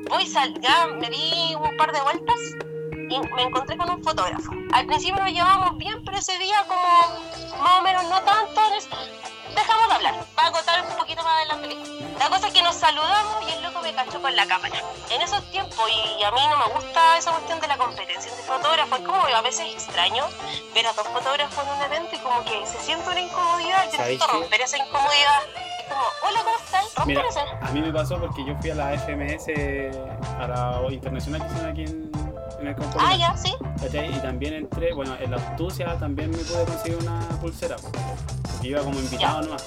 S3: Voy sal, ya me di un par de vueltas y me encontré con un fotógrafo. Al principio nos llevamos bien, pero ese día como más o menos no tanto, des- dejamos de hablar, para contar un poquito más adelante. la cosa es que nos saludamos y el loco me cachó con la cámara. En esos tiempos, y a mí no me gusta esa cuestión de la competencia de fotógrafos, es como a veces extraño ver a dos fotógrafos en un evento y como que se siente una incomodidad, yo
S2: ¿Sabéis
S3: necesito romper esa incomodidad. Es como, hola, ¿cómo estás?
S2: Mira, a mí me pasó porque yo fui a la FMS, a la internacional que hicieron aquí en, en el.
S3: Ah, ya, sí.
S2: ¿Cachai? Y también entré, bueno, en la astucia también me pude conseguir una pulsera, po, porque iba como invitado nomás,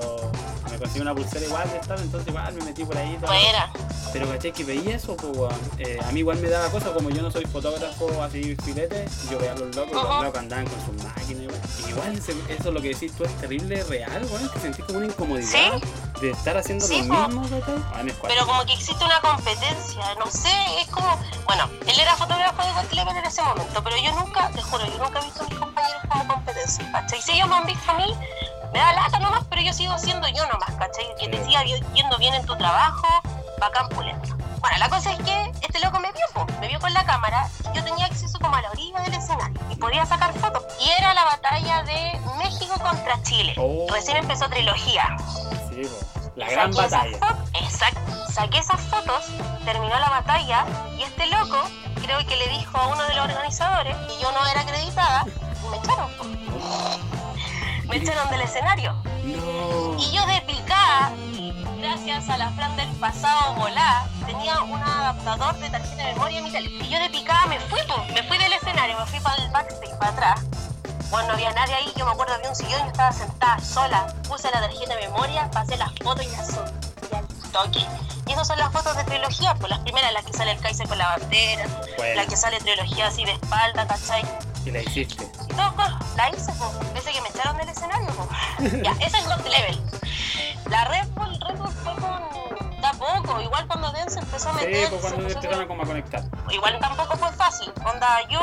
S2: pero me conseguí una pulsera igual de estar, entonces igual me metí por ahí. todo.
S3: Fuera.
S2: Pero caché que veía eso, pues. Eh, a mí igual me daba cosa, como yo no soy fotógrafo así filete, yo veía a los locos, y
S3: Ajá.
S2: los locos andaban con sus máquinas. Y igual eso lo que decís tú es terrible real, weón, que sentís como una incomodidad
S3: Sí.
S2: de estar haciendo
S3: Sí,
S2: lo
S3: po.
S2: mismo. Ah.
S3: Pero como que existe una competencia, no sé, es como, bueno, él era fotógrafo de Level en ese momento, pero yo nunca, te juro, yo nunca he visto a mis compañeros como competencia, ¿cachai? Si ellos me han visto a mí, me da lata nomás, pero yo sigo siendo yo nomás, ¿cachai? Que te siga yendo bien en tu trabajo, bacán pulento. Bueno, la cosa es que este loco me vio, me vio con la cámara, y yo tenía acceso como a la orilla del escenario y podía sacar fotos. Y era la batalla de México contra Chile.
S2: Oh.
S3: Recién empezó trilogía.
S2: Sí. La gran
S3: Saqué esas
S2: batalla.
S3: Exacto. Saqué esas fotos, terminó la batalla y este loco creo que le dijo a uno de los organizadores que yo no era acreditada y me echaron. Me echaron del escenario.
S2: No.
S3: Y yo de picada, gracias a la Fran del pasado volá, tenía un adaptador de tarjeta de memoria en mi teléfono. Y yo de picada me fui, po. me fui del escenario, me fui para el backstage, para atrás. Bueno, no había nadie ahí, yo me acuerdo había un sillón, yo estaba sentada sola, puse la tarjeta de memoria, pasé las fotos y las subí al toque. Y esas son las fotos de trilogía, pues las primeras, las que sale el Kaiser con la bandera,
S2: Bueno,
S3: la que sale trilogía así de espalda, ¿cachai?
S2: La hiciste.
S3: Todo, pues, la hice, pues, ese que me echaron del escenario, pues. <laughs> ya, ese es God Level. La Red Bull, Red Bull fue con... Da poco, igual cuando Dance empezó a
S2: Sí,
S3: meter...
S2: pues cuando empezaron como a conectar.
S3: Igual tampoco fue fácil. Onda, yo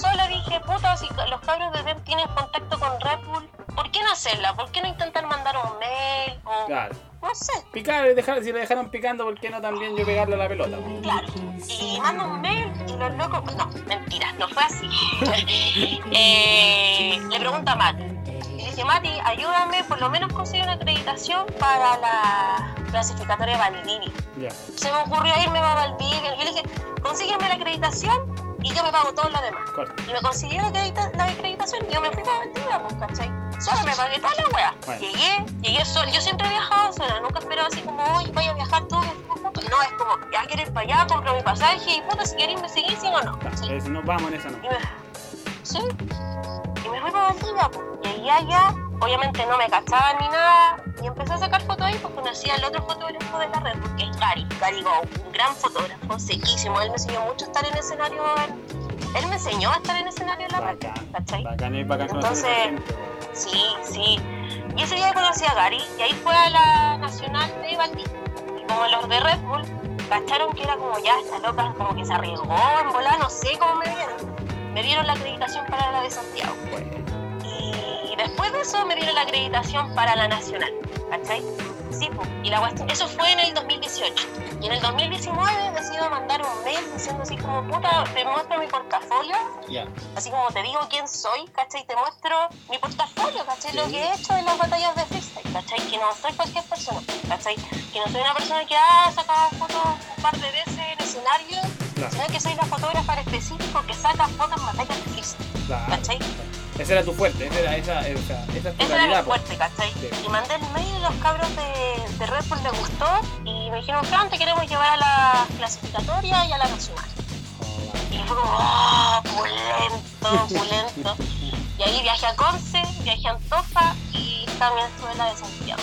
S3: solo dije, puta, si los cabros de Dance tienen contacto con Red Bull, ¿por qué no hacerla? ¿Por qué no intentar mandar un mail? O,
S2: Claro.
S3: no sé,
S2: Picar, dejar, si le dejaron picando, ¿por qué no también yo pegarle a la pelota?
S3: Claro. Y mando un mail y los locos. No, mentira, no fue así. <laughs> Eh, le pregunto a Mati. Y le dije, Mati, ayúdame, por lo menos conseguir una acreditación para la clasificatoria Valdivia.
S2: Ya.
S3: Se me ocurrió irme a Valdivia. Y le dije, consígueme la acreditación y yo me pago todo lo demás.
S2: Corta.
S3: Y me consiguió la, la acreditación y yo me fui para Valdivia, pues, ¿cachai? Solo me pagué toda la wea.
S2: Bueno.
S3: Llegué, llegué sola. Yo siempre he viajado sola, nunca esperaba así como, oye, voy a viajar juntos. No, es como, ya quiero ir para allá, compro mi pasaje y puta, si queréis me seguís, sí o no.
S2: Claro,
S3: Sí.
S2: si nos vamos en esa no.
S3: Y me, sí. Y me fui para Valdivia, pues. Llegué allá, obviamente no me cachaban ni nada. Y empecé a sacar fotos ahí porque conocí al otro fotógrafo de la red, que es Gary. Gary Go, un gran fotógrafo, sequísimo. Él me enseñó mucho a estar en escenario. Él me enseñó a estar en escenario en la red. ¿cachai?
S2: Bacán bacán esa
S3: Entonces-. Sí, sí. Y ese día conocí a Gary y ahí fue a la Nacional de Valdivia. Y como los de Red Bull cacharon que era como ya, esta loca como que se arriesgó en volar, no sé cómo me vieron. Me dieron la acreditación para la de Santiago. Y después de eso me dieron la acreditación para la Nacional, ¿cachai? Sí, y la cuestión, eso fue en el 2018. Y en el 2019 decido mandar un mail diciendo así como, puta, te muestro mi portafolio,
S2: Ya.
S3: así como te digo quién soy, ¿cachai? Te muestro mi portafolio, ¿cachai? Lo que he hecho en las batallas de freestyle, ¿cachai? Que no soy cualquier persona, ¿cachai? Que no soy una persona que ha sacado fotos un par de veces en escenario,
S2: Claro.
S3: sino que soy la fotógrafa específico que saca fotos en batallas de freestyle,
S2: Claro.
S3: ¿cachai?
S2: Ese era tu fuerte, esa era esa, eh, esa es tu
S3: Esa era mi
S2: po.
S3: fuerte, ¿cachai?
S2: Sí.
S3: Y mandé el mail y los cabros de, de Red Bull les gustó y me dijeron, Fran, te queremos llevar a la clasificatoria y a la nacional. Y fue como, ¡oh, pulento, <laughs> pulento! Y ahí viajé a Conce, viajé a Antofa y también estuve en la de Santiago.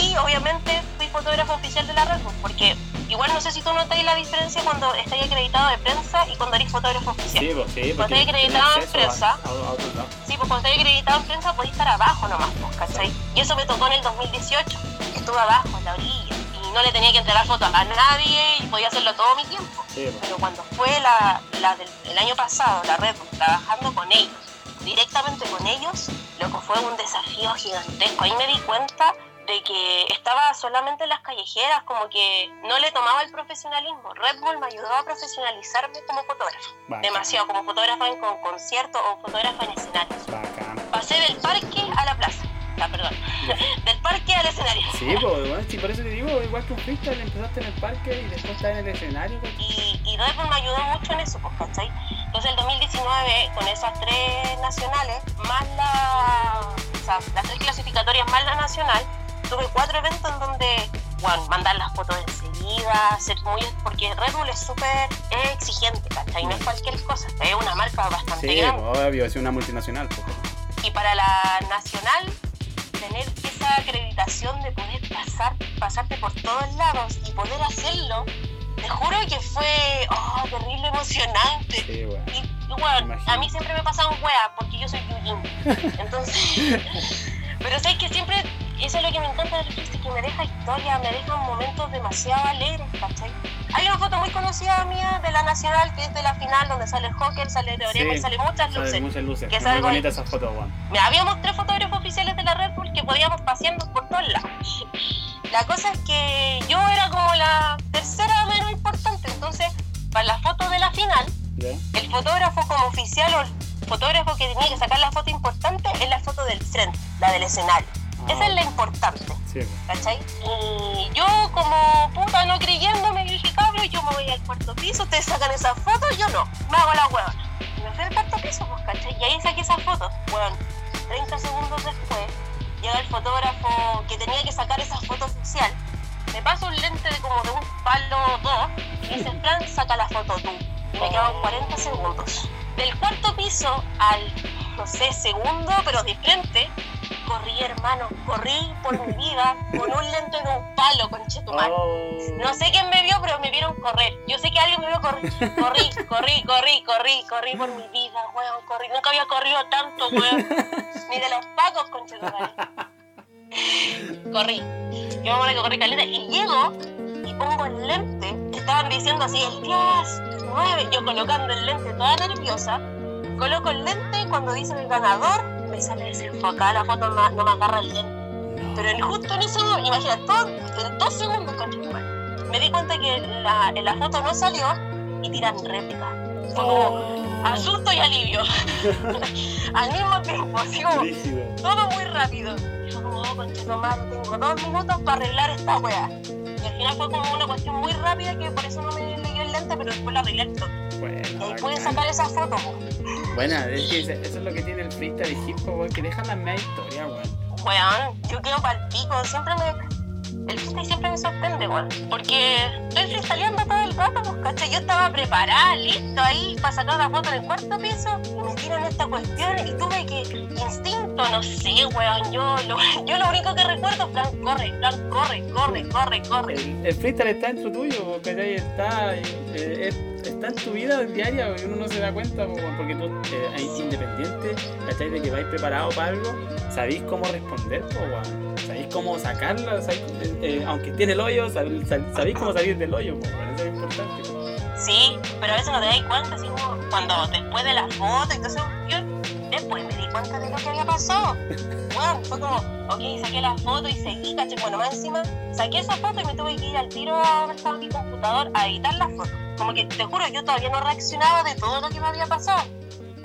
S3: Y obviamente fui fotógrafo oficial de la Red Bull, porque igual no sé si tú notáis la diferencia cuando estáis acreditado de prensa y cuando eres fotógrafo oficial.
S2: Sí, pues sí,
S3: Cuando te acreditado en prensa.
S2: a- a.
S3: Sí, pues cuando estoy acreditado en prensa podéis estar abajo nomás, pues, ¿cachai? Y eso me tocó en el 2018. Estuve abajo, en la orilla. Y no le tenía que entregar fotos a nadie y podía hacerlo todo mi tiempo.
S2: Sí, pues.
S3: Pero cuando fue la, la del el año pasado, la red, trabajando con ellos, directamente con ellos, lo que fue un desafío gigantesco. Ahí me di cuenta de que estaba solamente en las callejeras, como que no le tomaba el profesionalismo. Red Bull me ayudó a profesionalizarme como fotógrafo.
S2: Bacán,
S3: Demasiado, como fotógrafa en con conciertos o fotógrafa en escenarios.
S2: Bacán.
S3: Pasé del parque a la plaza. Ah, perdón. <laughs> del parque al escenario.
S2: Sí, pues, bueno, sí, por eso te digo, igual que un freestyle, empezaste en el parque y después estás en el escenario, pues.
S3: Y, y Red Bull me ayudó mucho en eso, pues, ¿cachai? Entonces el 2019, con esas tres nacionales, más la, o sea, las tres clasificatorias más la nacional, tuve cuatro eventos en donde, bueno, mandar las fotos enseguida, ser muy, porque Red Bull es súper exigente, ¿cachai? No es cualquier cosa, es una marca bastante
S2: Sí,
S3: grande.
S2: pues, obvio, es una multinacional.
S3: Y para la nacional, tener esa acreditación de poder pasar, pasarte por todos lados y poder hacerlo, te juro que fue oh, terrible emocionante.
S2: Sí, bueno.
S3: Y, y bueno, a mí siempre me pasaban weas porque yo soy Yujin. Entonces, <laughs> pero sabes que siempre, eso es lo que me encanta del freestyle, que me deja historia, me deja momentos demasiado alegres, ¿cachai? Hay una foto muy conocida mía de la nacional que es de la final donde sale el Joker, sale Teorema
S2: Sí,
S3: y sale muchas luces.
S2: Sale muchas luces.
S3: Que
S2: muy bonita esa foto.
S3: Mira, habíamos tres fotógrafos oficiales de la Red Bull que podíamos pasearnos por todos lados. La cosa es que yo era como la tercera menos importante, entonces para la foto de la final, el fotógrafo como oficial o el fotógrafo que tenía que sacar la foto importante es la foto del frente, la del escenario. Esa es la importante,
S2: Sí.
S3: ¿cachai? Y yo como puta no creyéndome, dije, cabrón, yo me voy al cuarto piso, ustedes sacan esa foto, yo no, me hago la hueva. Y me fui al cuarto piso, pues, ¿cachai? Y ahí saqué esa foto. Bueno, 30 segundos después, llega el fotógrafo que tenía que sacar esa foto oficial, me pasa un lente de como de un palo 2 y me dice, plan, saca la foto tú. Y me quedaban 40 segundos. Del cuarto piso al, no sé, segundo, pero de frente, corrí, hermano, corrí por mi vida con un lente de un palo, conchetumar.
S2: Oh.
S3: No sé quién me vio, pero me vieron correr. Yo sé que alguien me vio correr. Corrí, corrí, corrí, corrí, corrí por mi vida, weón, corrí. Nunca había corrido tanto, weón. Ni de los pacos, conchetumare. Corrí. Yo me acuerdo que corrí caleta y llego y pongo el lente. Estaban diciendo así, el 10, 9. Yo colocando el lente toda nerviosa. Coloco el lente y cuando dicen el ganador, me sale desenfocada la foto, no, no me agarra lente. Pero en, justo en eso, imagínate, todo, en dos segundos, conchetumare, me di cuenta que la, la foto no salió y tiran réplica. Fue como asusto y alivio. Al mismo tiempo, así como todo muy rápido. Y fue como, oh, tengo dos minutos para arreglar esta wea. Y al final fue como una cuestión muy rápida que por eso no me leyó el lente, pero después la arreglé toque. Y
S2: Bueno,
S3: ahí pude sacar esa foto.
S2: Bueno, es que eso es lo que tiene el freestyle hip hop, que dejan la media historia, weón.
S3: Weón, yo quedo pa'l pico, siempre me. El freestyle siempre me sorprende, weón. Porque estoy freestyleando todo el rato, pues, ¿cachai? Yo estaba preparada, listo ahí, para sacar la foto en el cuarto piso, me tiran esta cuestión, y tuve que. Instinto, no sé, weón. Yo lo, <laughs> yo lo único que recuerdo plan, corre, plan, corre, corre, corre, corre.
S2: El, el freestyle está dentro tuyo, ¿cachai? Está, eh, es- está en tu vida diaria y uno no se da cuenta, weón, porque tú, eh, independiente, ¿cachai? De que vais preparado para algo, sabéis cómo responder, po, weón. Sabéis cómo sacarla, sabéis, eh, eh, aunque tiene el hoyo, sab- sab- sabéis cómo salir del hoyo, po, eso es importante. po.
S3: Sí, pero a veces no te das cuenta, así como cuando después de la foto eso, yo después me di cuenta de lo que había pasó? <laughs> Bueno, fue como, ok, saqué la foto y seguí, caché. Bueno, más encima, saqué esa foto y me tuve que ir al tiro a mi computador a editar la foto. Como que, te juro, yo todavía no reaccionaba de todo lo que me había pasado.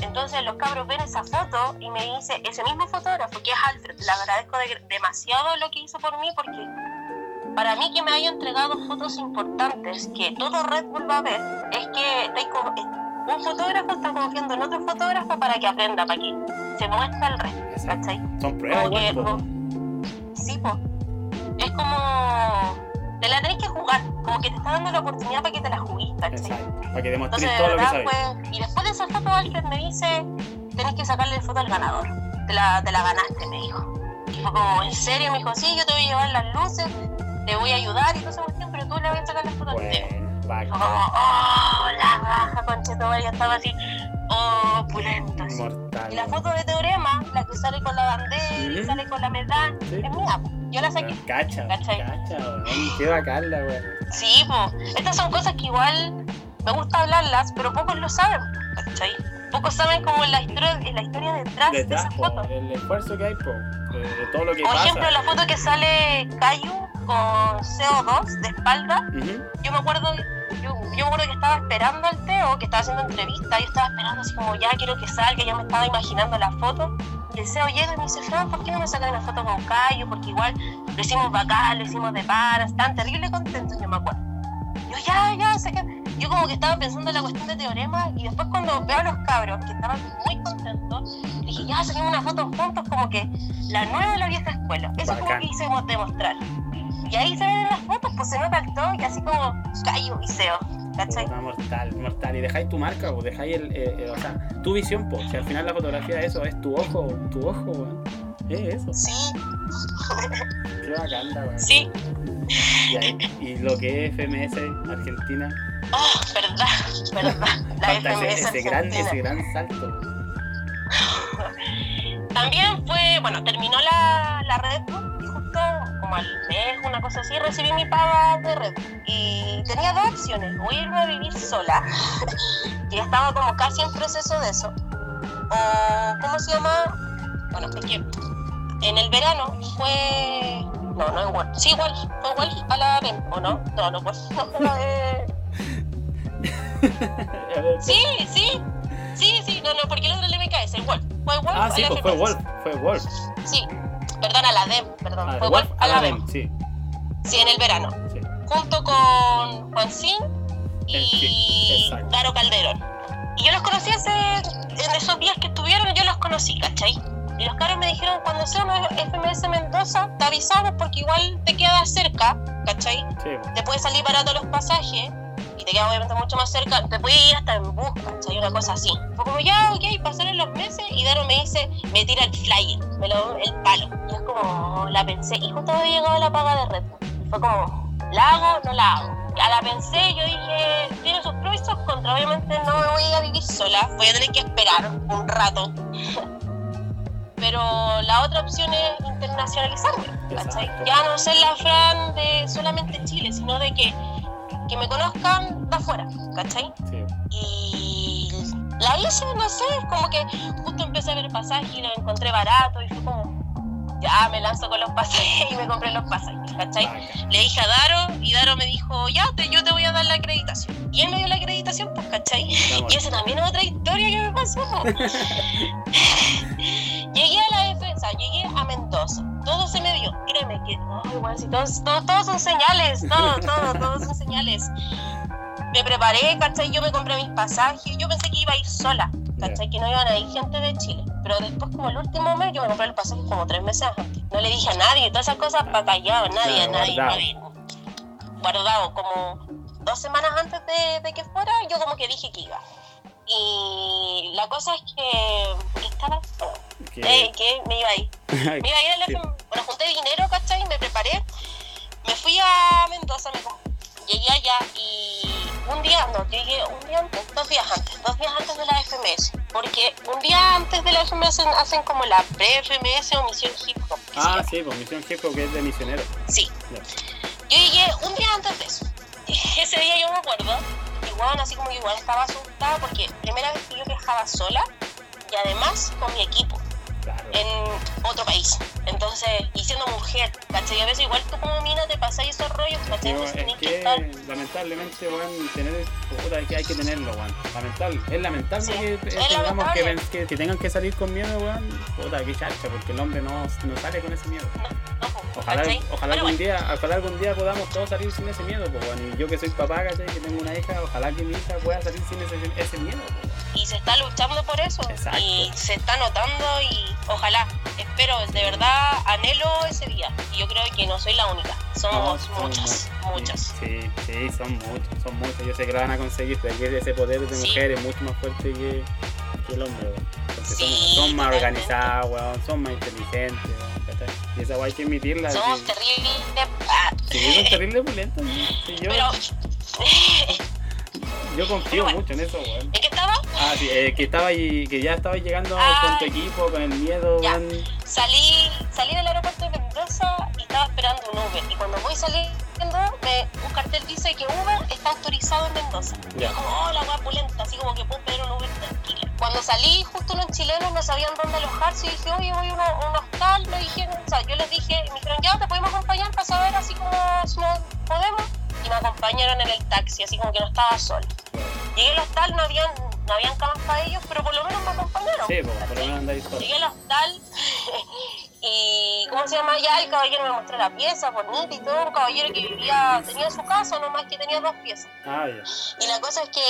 S3: Entonces los cabros ven esa foto y me dice, ese mismo fotógrafo que es Alfred, le agradezco de- demasiado lo que hizo por mí porque para mí que me haya entregado fotos importantes que todo Red Bull va a ver, es que es- un fotógrafo está confiando en otro fotógrafo para que aprenda, para que se muestre el resto, ¿cachai?
S2: Son pruebas
S3: Como que,
S2: igual, po.
S3: no- sí, po. Es como, te la tenés que jugar, como que te está dando la oportunidad para que te la juguís, ¿cachai?
S2: Para que demuestres
S3: Entonces, de
S2: todo lo que
S3: verdad
S2: sabes.
S3: fue. Y después de esa foto, Alfred me dice: Tenés que sacarle foto al ganador. Te la, te la ganaste, me dijo. Y fue como, ¿en serio? Me dijo: Sí, yo te voy a llevar las luces, te voy a ayudar y toda esa cuestión, pero tú le vas a sacar la foto al.
S2: Bueno,
S3: Fue como, oh, la raja, concheto, yo estaba así, oh, así.
S2: Mortal.
S3: Y la foto de Teorema, la que sale con la bandera y sale con la medalla,
S2: Sí.
S3: es mía. Yo la saqué.
S2: Cacha,
S3: ¿Cachai?
S2: cacha, weón. Qué bacán la weón.
S3: Sí, po. Estas son cosas que igual me gusta hablarlas, pero pocos lo saben, ¿cachai? Pocos saben como la historia, la historia detrás de esas
S2: po,
S3: fotos.
S2: el esfuerzo que hay, po, de, de todo lo que
S3: Por
S2: pasa.
S3: ejemplo, la foto que sale Cayu con CO2 de espalda, yo me acuerdo, yo, yo me acuerdo que estaba esperando al Teo, que estaba haciendo entrevista, yo estaba esperando así como ya quiero que salga, ya me estaba imaginando la foto. Y el CEO llega y me dice, Fran, ¿por qué no me sacan una foto con Cayu? Porque igual lo hicimos bacán, lo hicimos de paras, tan terrible contentos, yo me acuerdo. Yo ya, ya, sé que... Yo como que estaba pensando en la cuestión de teorema y después cuando veo a los cabros que estaban muy contentos, dije, ya, saquemos una foto juntos como que la nueva de la vieja escuela. Eso es como que hicimos demostrar. Y ahí se ven en las fotos, pues se nota el toque, así como Cayo y Seo, ¿cachai?
S2: Puta, mortal, mortal. Y dejáis tu marca, o dejáis el, eh, eh, o sea, tu visión, po. Si al final la fotografía eso es tu ojo, tu ojo, weón. Es eso.
S3: Sí, <laughs>
S2: Qué bacán, weón.
S3: sí.
S2: Y, ahí- y lo que es FMS Argentina,
S3: Oh, verdad, verdad. <laughs> La
S2: ese,
S3: FMS
S2: ese gran, ese gran salto. <laughs>
S3: También fue, bueno, terminó la, la Red Bull y justo como al mes, una cosa así, recibí mi paga de Red. Y tenía dos opciones, o irme a vivir sola, <laughs> que estaba como casi en proceso de eso, o, ¿cómo se llama? Bueno, es que en el verano fue... No, no igual. Sí, igual. Fue igual a la VEN, ¿o no? No, no, pues <laughs> no fue la de...
S2: A ver,
S3: Sí, sí. Sí, sí, no, no, porque el otro le me cae, el Wolf. Fue Wolf
S2: Ah, sí, pues fue. Wolf, fue Wolf.
S3: Sí, perdón, a la DEM, perdón.
S2: Ah,
S3: fue
S2: Wolf
S3: a la DEM.
S2: sí,
S3: Sí, en el verano.
S2: sí.
S3: Junto con Juancín
S2: Eh,
S3: y
S2: exacto.
S3: Daro Calderón. Y yo los conocí hace. En esos días que estuvieron, yo los conocí, ¿cachai? Y los caros me dijeron: cuando sea una FMS Mendoza, te avisamos porque igual te queda cerca, ¿cachai?
S2: sí.
S3: te puede salir barato los pasajes te queda obviamente mucho más cerca, te puede ir hasta en bus, ¿cachai? Una cosa así. Fue como ya, ok, pasaron los meses y Daro me dice, me tira el flyer, me lo, el palo. Y es como, la pensé, y justo había llegado la paga de Red. Y fue como, ¿la hago no la hago? A la pensé, yo dije, tiene sus pros y sus contras, obviamente no me voy a ir a vivir sola, voy a tener que esperar un rato. <laughs> Pero la otra opción es internacionalizarme, ¿cachai? Ya no ser la Fran de solamente Chile, sino de que, que me conozcan de afuera, ¿cachai?
S2: sí.
S3: Y la hice, no sé, como que justo empecé a ver pasajes y los encontré baratos y fue como, ya me lanzo con los pasajes <laughs> y me compré los pasajes, ¿cachai? Le dije a Daro y Daro me dijo, ya, te, yo te voy a dar la acreditación. Y él me dio la acreditación, pues, ¿cachai? Y esa también es otra historia que me pasó. <laughs> <laughs> llegué a la Sea, llegué a Mendoza. Todo se me dio. Créeme que, ay, igual, si todos, todos, todos son señales, todo, todo, todos son señales. Me preparé, ¿cachai? Yo me compré mis pasajes. Yo pensé que iba a ir sola, ¿cachai? Que no iban a ir gente de Chile. Pero después, como el último mes, yo me compré los pasajes como tres meses antes. No le dije a nadie, todas esas cosas para callado, nadie,
S2: Claro,
S3: nadie, nadie. Guardado, como dos semanas antes de, de que fuera, yo como que dije que iba. Y la cosa es que, ¿qué estaba? Eh, que me iba a ir. <laughs> Me iba a ir
S2: Sí.
S3: FM. Bueno, junté dinero, ¿cachai? Me preparé. Me fui a Mendoza, me llegué allá y un día, no, llegué un día antes, dos días antes, dos días antes de la FMS. Porque un día antes de la FMS hacen como la pre-FMS o misión hip hop.
S2: Ah, sí, pues Misión Hip Hop que es de misionero.
S3: Sí.
S2: Ya.
S3: Yo llegué un día antes de eso. <laughs> Ese día yo me acuerdo, así como que igual estaba asustada porque primera vez que yo viajaba sola y además con mi equipo.
S2: Claro.
S3: en otro país. Entonces, y siendo mujer, ¿cachai? A veces igual tú como mina te pasáis esos rollos, ¿cachai? Entonces
S2: es
S3: que
S2: que
S3: estar...
S2: lamentablemente, weón, tener puta, que hay que tenerlo, weón. Lamentable. Es lamentable
S3: Sí,
S2: que,
S3: es
S2: tengamos
S3: lamentable.
S2: Que, que, que tengan que salir con miedo, weón. Puta, qué chacha, porque el hombre no, no sale con ese miedo.
S3: No,
S2: Ojalá,
S3: ¿cachai?
S2: ojalá,
S3: Pero
S2: algún
S3: bueno,
S2: día, ojalá algún día podamos todos salir sin ese miedo, pues, yo que soy papá, ¿cachai? Que tengo una hija, ojalá que mi hija pueda salir sin ese, ese miedo, pues,
S3: y se está luchando por eso
S2: Exacto.
S3: y se está notando y ojalá, espero, de verdad anhelo ese día y yo creo que no soy la única, somos
S2: No,
S3: muchas,
S2: mu-
S3: muchas.
S2: Sí, sí, son muchos, son muchos. Yo sé que lo van a conseguir, pero que ese poder de
S3: Sí.
S2: mujer es mucho más fuerte que, que el hombre. Porque
S3: Sí,
S2: son, son más organizados, weón, son más inteligentes. Y esa weá hay que admitirla.
S3: Somos terribles. ah,
S2: Sí, son terribles opulentos. sí. yo,
S3: Pero, <laughs>
S2: yo confío
S3: bueno.
S2: mucho en eso, weón.
S3: ¿en qué estaba?
S2: Ah, sí, eh, que estaba ahí, que ya estaba llegando
S3: Ah.
S2: con tu equipo, con el miedo,
S3: Ya.
S2: weón.
S3: Salí, salí del aeropuerto de Mendoza y estaba esperando un Uber. Y cuando voy saliendo, me, un cartel dice que Uber está autorizado en Mendoza. Y
S2: Ya.
S3: yo como, oh, la wea pulenta, así como que puedo pedir un Uber tranquila. Cuando salí, justo unos chilenos no sabían dónde alojarse y dije, oye, voy a uno- un hostal. Me dijeron, o sea, yo les dije, me dijeron, ya, te podemos acompañar para saber así como si no podemos. Y me acompañaron en el taxi, así como que no estaba solo. Llegué al hostal, no habían, no habían camas para ellos, pero por lo menos me acompañaron.
S2: Sí, po, por lo menos.
S3: Llegué al hostal <laughs> y, ¿cómo se llama? Ya el caballero me mostró la pieza bonita y todo. Un caballero que vivía, tenía su casa, nomás que tenía dos piezas.
S2: Ah.
S3: Y la cosa es que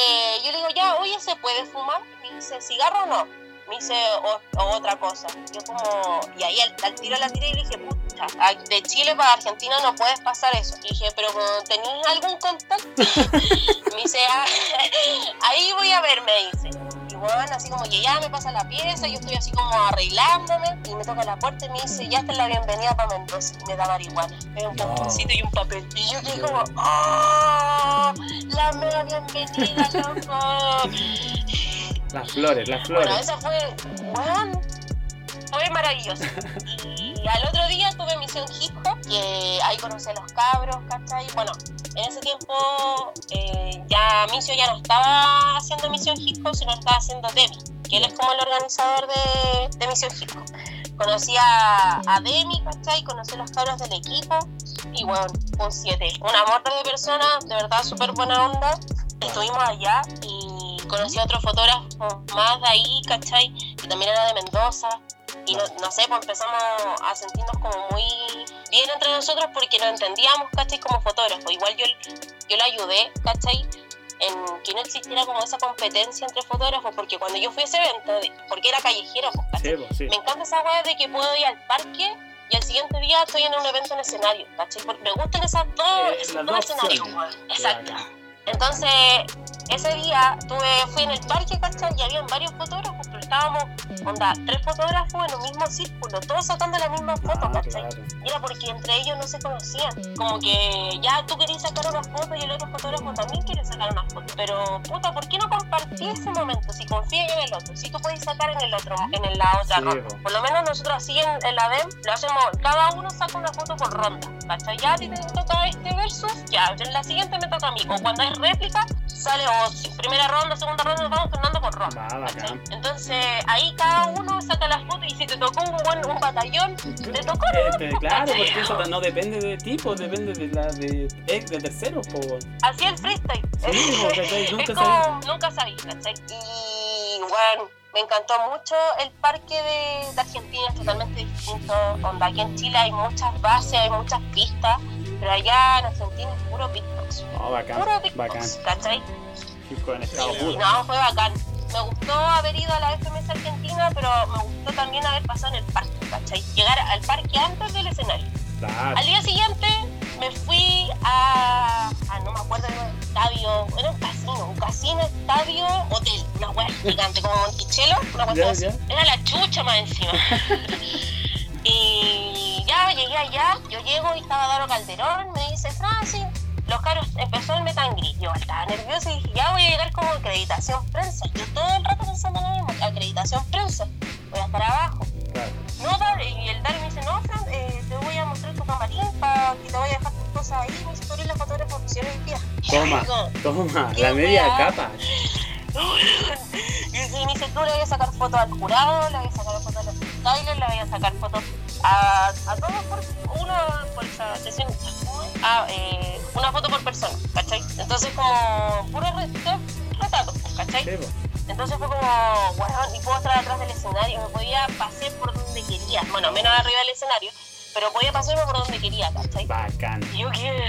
S3: yo le digo, ya, oye, ¿se puede fumar? Me dice, ¿cigarro o no? Me dice, o, o otra cosa. Yo como, y ahí al, al tiro la tiré y le dije, pucha, a- de Chile para Argentina no puedes pasar eso. Le dije, pero ¿tenías algún contacto? <laughs> me dice, "Ah, <laughs> ahí voy a ver, me dice. Y bueno, así como que ya me pasa la pieza, yo estoy así como arreglándome y me toca la puerta y me dice, ya está la bienvenida para Mendoza. Y me da marihuana, me da un pomponcito y un papel. Y yo quedé como, ¡oh! La mega bienvenida, loco. <laughs>
S2: Las flores, las
S3: Bueno,
S2: flores.
S3: esa fue, bueno, fue maravilloso. Y al otro día tuve misión hip hop, que ahí conocí a los cabros, ¿cachai? Bueno, en ese tiempo eh, ya Micio ya no estaba haciendo misión hip hop, sino estaba haciendo Demi, que él es como el organizador de, de misión hip hop. Conocí a, a Demi, ¿cachai? Conocí a los cabros del equipo y bueno, un 7. Un amor de persona, de verdad súper buena onda. Estuvimos allá y conocí a otro fotógrafo más de ahí, ¿cachai? Que también era de Mendoza. Y no, no sé, pues empezamos a sentirnos como muy bien entre nosotros porque nos entendíamos, ¿cachai? Como fotógrafos. Igual yo, yo le ayudé, ¿cachai? En que no existiera como esa competencia entre fotógrafos, porque cuando yo fui a ese evento, porque era callejero, pues.
S2: Sí, po, sí.
S3: Me encanta esa weá de que puedo ir al parque y al siguiente día estoy en un evento en escenario, ¿cachai? Porque me gustan esas dos,
S2: Eh,
S3: esos dos escenarios. Exacto.
S2: Ya,
S3: Entonces, ese día tuve, fui en el parque, ¿cachai? Y habían varios fotógrafos, pero estábamos, onda, tres fotógrafos en un mismo círculo, todos sacando la misma foto,
S2: Ah,
S3: ¿cachai?
S2: claro.
S3: Y era porque entre ellos no se conocían. Como que ya tú querías sacar una foto y el otro fotógrafo también quiere sacar una foto. Pero, puta, ¿por qué no compartir ese momento? Si confías en el otro, si tú puedes sacar en el otro, en la otra
S2: Sí,
S3: ronda.
S2: po.
S3: Por lo menos nosotros así en, en la DEM lo hacemos, cada uno saca una foto por ronda. ¿Cachai? Ya a ti te toca este versus, ya en la siguiente me toca a mí. O cuando hay réplica, sale o primera ronda, segunda ronda, nos vamos turnando por ronda.
S2: Bacán.
S3: Entonces ahí cada uno saca la foto y si te tocó un buen un batallón, te tocó
S2: Este, claro, porque eso no depende de ti, pues depende de la de, eh, de terceros, pues.
S3: así el freestyle.
S2: Sí, po, <laughs> ¿cachai? Nunca
S3: es como, nunca sabí, ¿cachai? Y bueno, me encantó mucho el parque de, de Argentina, es totalmente distinto. Onda, aquí en Chile hay muchas bases, hay muchas pistas, pero allá en Argentina es puro beatbox.
S2: No, bacán,
S3: Puro
S2: bacán.
S3: beatbox, ¿cachai?
S2: En puro.
S3: no, fue bacán. Me gustó haber ido a la FMS Argentina, pero me gustó también haber pasado en el parque, ¿cachai? Llegar al parque antes del escenario.
S2: Claro.
S3: Al día siguiente me fui a, a no me acuerdo, era un estadio, era un casino, un casino, estadio, hotel, una hueá <laughs> gigante como Monticello, una así. Era la chucha más encima. <laughs> y ya llegué allá, yo llego y estaba Daro Calderón, me dice, Francis, los caros, empezó el metangris. Yo estaba nerviosa y dije, ya voy a llegar como acreditación prensa. Yo todo el rato pensando en lo mismo, acreditación prensa, voy a estar abajo.
S2: Claro.
S3: No, Dar, y el Dar me dice, no, Fran, eh, te voy a mostrar tu camarín para que te voy a dejar tus cosas ahí. Me dice, tú eres la fotógrafa oficial hoy día. Y
S2: Toma,
S3: digo,
S2: toma, la media
S3: weá.
S2: capa. <laughs>
S3: y sí, me dice, tú le voy a sacar fotos al jurado, le voy a sacar fotos a los Tyler le voy a sacar fotos a, a todos por uno por esa sesión. Ah, eh, una foto por persona, ¿cachai? Entonces como puro re- retrato, ¿cachai?
S2: Sí.
S3: Entonces fue como, bueno, y puedo estar atrás del escenario, me podía pasear por donde quería, bueno, menos arriba del escenario, pero podía pasearme por donde quería, ¿cachai?
S2: Bacán.
S3: Y yo que,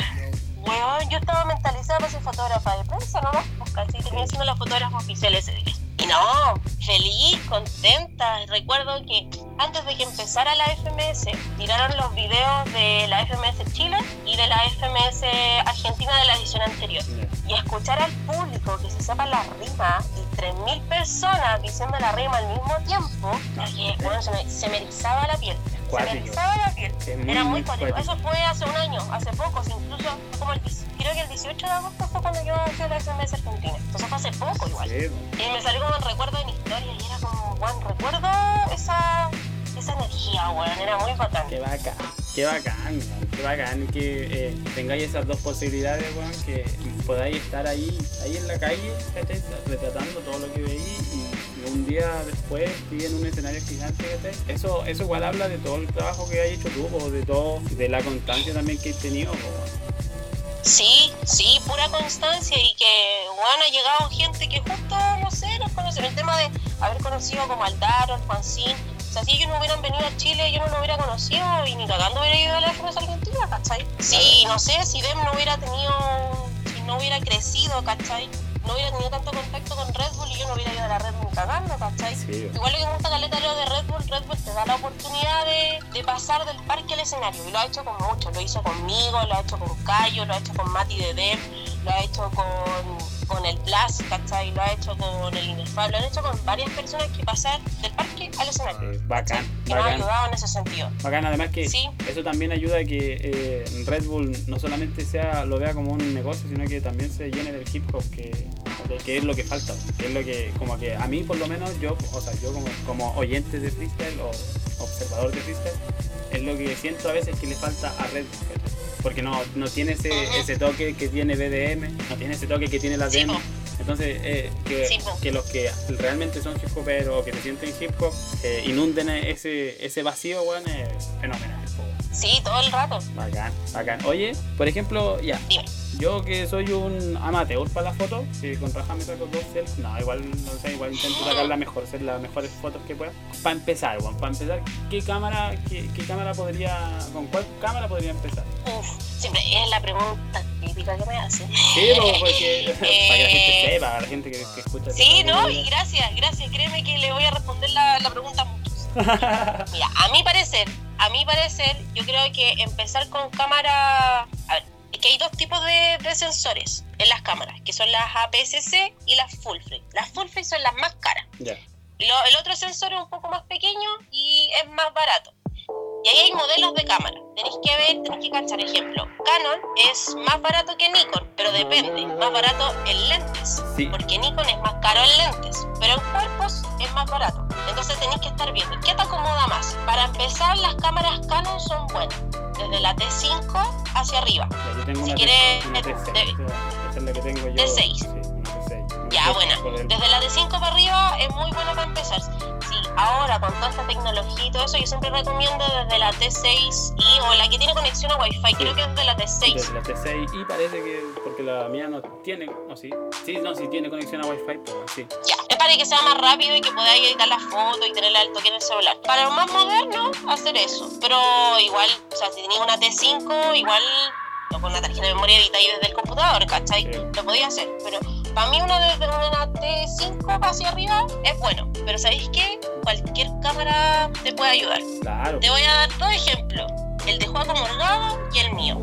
S3: weón, yo estaba mentalizada para ser fotógrafa de prensa, ¿no? Pues casi terminé siendo la fotógrafa oficial ese día. No, feliz, contenta. Recuerdo que antes de que empezara la FMS, tiraron los videos de la FMS Chile y de la FMS Argentina de la edición anterior. Y escuchar al público que se sepa la rima y 3.000 personas diciendo la rima al mismo tiempo, que, bueno, se, me, se me erizaba la piel. Se erizaba la piel. Era muy cuático. Eso fue hace un año, hace poco, incluso como el, creo que el 18 de agosto fue cuando yo fui la FMS Argentina. Entonces fue hace poco igual.
S2: Sí, po.
S3: Y me salió como el recuerdo de mi historia y era como, bueno, recuerdo esa, esa energía, weón, era muy bacán.
S2: Qué bacán, qué bacán, qué bacán que eh, tengáis esas dos posibilidades, weón, que podáis estar ahí, ahí en la calle, ¿cachai? retratando todo lo que veis un día después estoy en un escenario gigante. Eso, eso igual habla de todo el trabajo que has hecho tú, po, de todo, de la constancia también que has tenido, weón.
S3: Sí, sí, pura constancia y que, bueno, ha llegado gente que justo, no sé, nos conocen. El tema de haber conocido como al Daro, al Juancín. O sea, si ellos no hubieran venido a Chile, yo no lo hubiera conocido y ni cagando hubiera ido a la FMS Argentina, ¿cachai? Si, no sé, si Dem no hubiera tenido, si no hubiera crecido, ¿cachai? No hubiera tenido tanto contacto con Red Bull y yo no hubiera ido a la Red Bull cagando, ¿cachai?
S2: Sí,
S3: Igual lo que me gusta caleta lo de Red Bull, Red Bull te da la oportunidad de, de pasar del parque al escenario. Y lo ha hecho con muchos, lo hizo conmigo, lo ha hecho con Cayo, lo ha hecho con Mati de Dem, lo ha hecho con, con el Plus, ¿cachai? Lo ha hecho con el Inefable, lo han hecho con varias personas que pasan del parque al escenario.
S2: Eh, bacán,
S3: Que nos ha
S2: bacán.
S3: ayudado en ese sentido.
S2: Bacán, además que
S3: Sí.
S2: eso también ayuda a que eh, Red Bull no solamente sea lo vea como un negocio, sino que también se llene del hip hop, que, que es lo que falta, que es lo que, como que a mí por lo menos, yo, o sea, yo como, como oyente de freestyle o observador de freestyle, es lo que siento a veces que le falta a Red Bull. Porque no, no tiene ese, ese toque que tiene BDM, no tiene ese toque que tiene la
S3: Sí,
S2: DM.
S3: po.
S2: Entonces, eh, que,
S3: Sí,
S2: que los que realmente son hip hoperos o que se sienten hip hop eh, inunden ese, ese vacío, weón, es fenomenal.
S3: Sí, todo el rato.
S2: Bacán, bacán. Oye, por ejemplo, ya,
S3: Dime.
S2: Yo que soy un amateur para las fotos, que con Raja me saco dos selfies, no, igual, no sé, igual intento sacar la mejor, hacer las mejores fotos que pueda. Para empezar, weón, para empezar, ¿qué cámara, qué, qué cámara podría, con cuál cámara podría empezar?
S3: Uf, siempre es la pregunta típica que me hacen.
S2: Sí, po, <laughs> porque, <laughs> para que la gente
S3: Eh,
S2: sepa, para la gente que, que escucha.
S3: Sí,
S2: esta
S3: no, y gracias, gracias. Créeme que le voy a responder la, la pregunta a muchos. <laughs> Mira, a mi parecer, a mi parecer, yo creo que empezar con cámara. A ver, que hay dos tipos de, de sensores en las cámaras, que son las APS-C y las full frame. Las full frame son las más caras.
S2: Ya.
S3: Lo- el otro sensor es un poco más pequeño y es más barato. Y ahí hay modelos de cámara. Tenéis que ver, tenéis que cachar ejemplo. Canon es más barato que Nikon, pero depende. Más barato en lentes.
S2: Sí.
S3: Porque Nikon es más caro en lentes, pero en cuerpos es más barato. Entonces tenéis que estar viendo qué te acomoda más. Para empezar, las cámaras Canon son buenas. Desde la T5 hacia arriba.
S2: Ya, yo tengo
S3: Si
S2: una,
S3: quieres,
S2: T, una T6,
S3: de-
S2: esa es la que tengo yo.
S3: T6.
S2: Sí, una T6. Una
S3: Ya,
S2: T6
S3: buena.
S2: por el-
S3: Desde la de 5 para arriba es muy bueno para empezar. Sí, ahora con toda esta tecnología y todo eso, yo siempre recomiendo desde la T6 y o la que tiene conexión a Wi-Fi. Creo que es de la T6.
S2: Desde la T6 y parece que, porque la mía no tiene, no, sí, sí, no, sí tiene conexión a Wi-Fi, pues sí.
S3: Ya, es para que sea más rápido y que podáis editar las fotos y tenerla al toque en el celular. Para los más modernos, hacer eso. Pero igual, o sea, si tenéis una T5, igual o con una tarjeta de memoria editáis desde el computador, ¿cachai?
S2: Sí.
S3: Lo podía hacer. Pero para mí una desde una T5 hacia arriba es bueno. Pero ¿sabéis qué? Cualquier cámara te puede ayudar.
S2: Claro.
S3: Te voy a dar dos ejemplos. El de Juaco Morgado y el mío.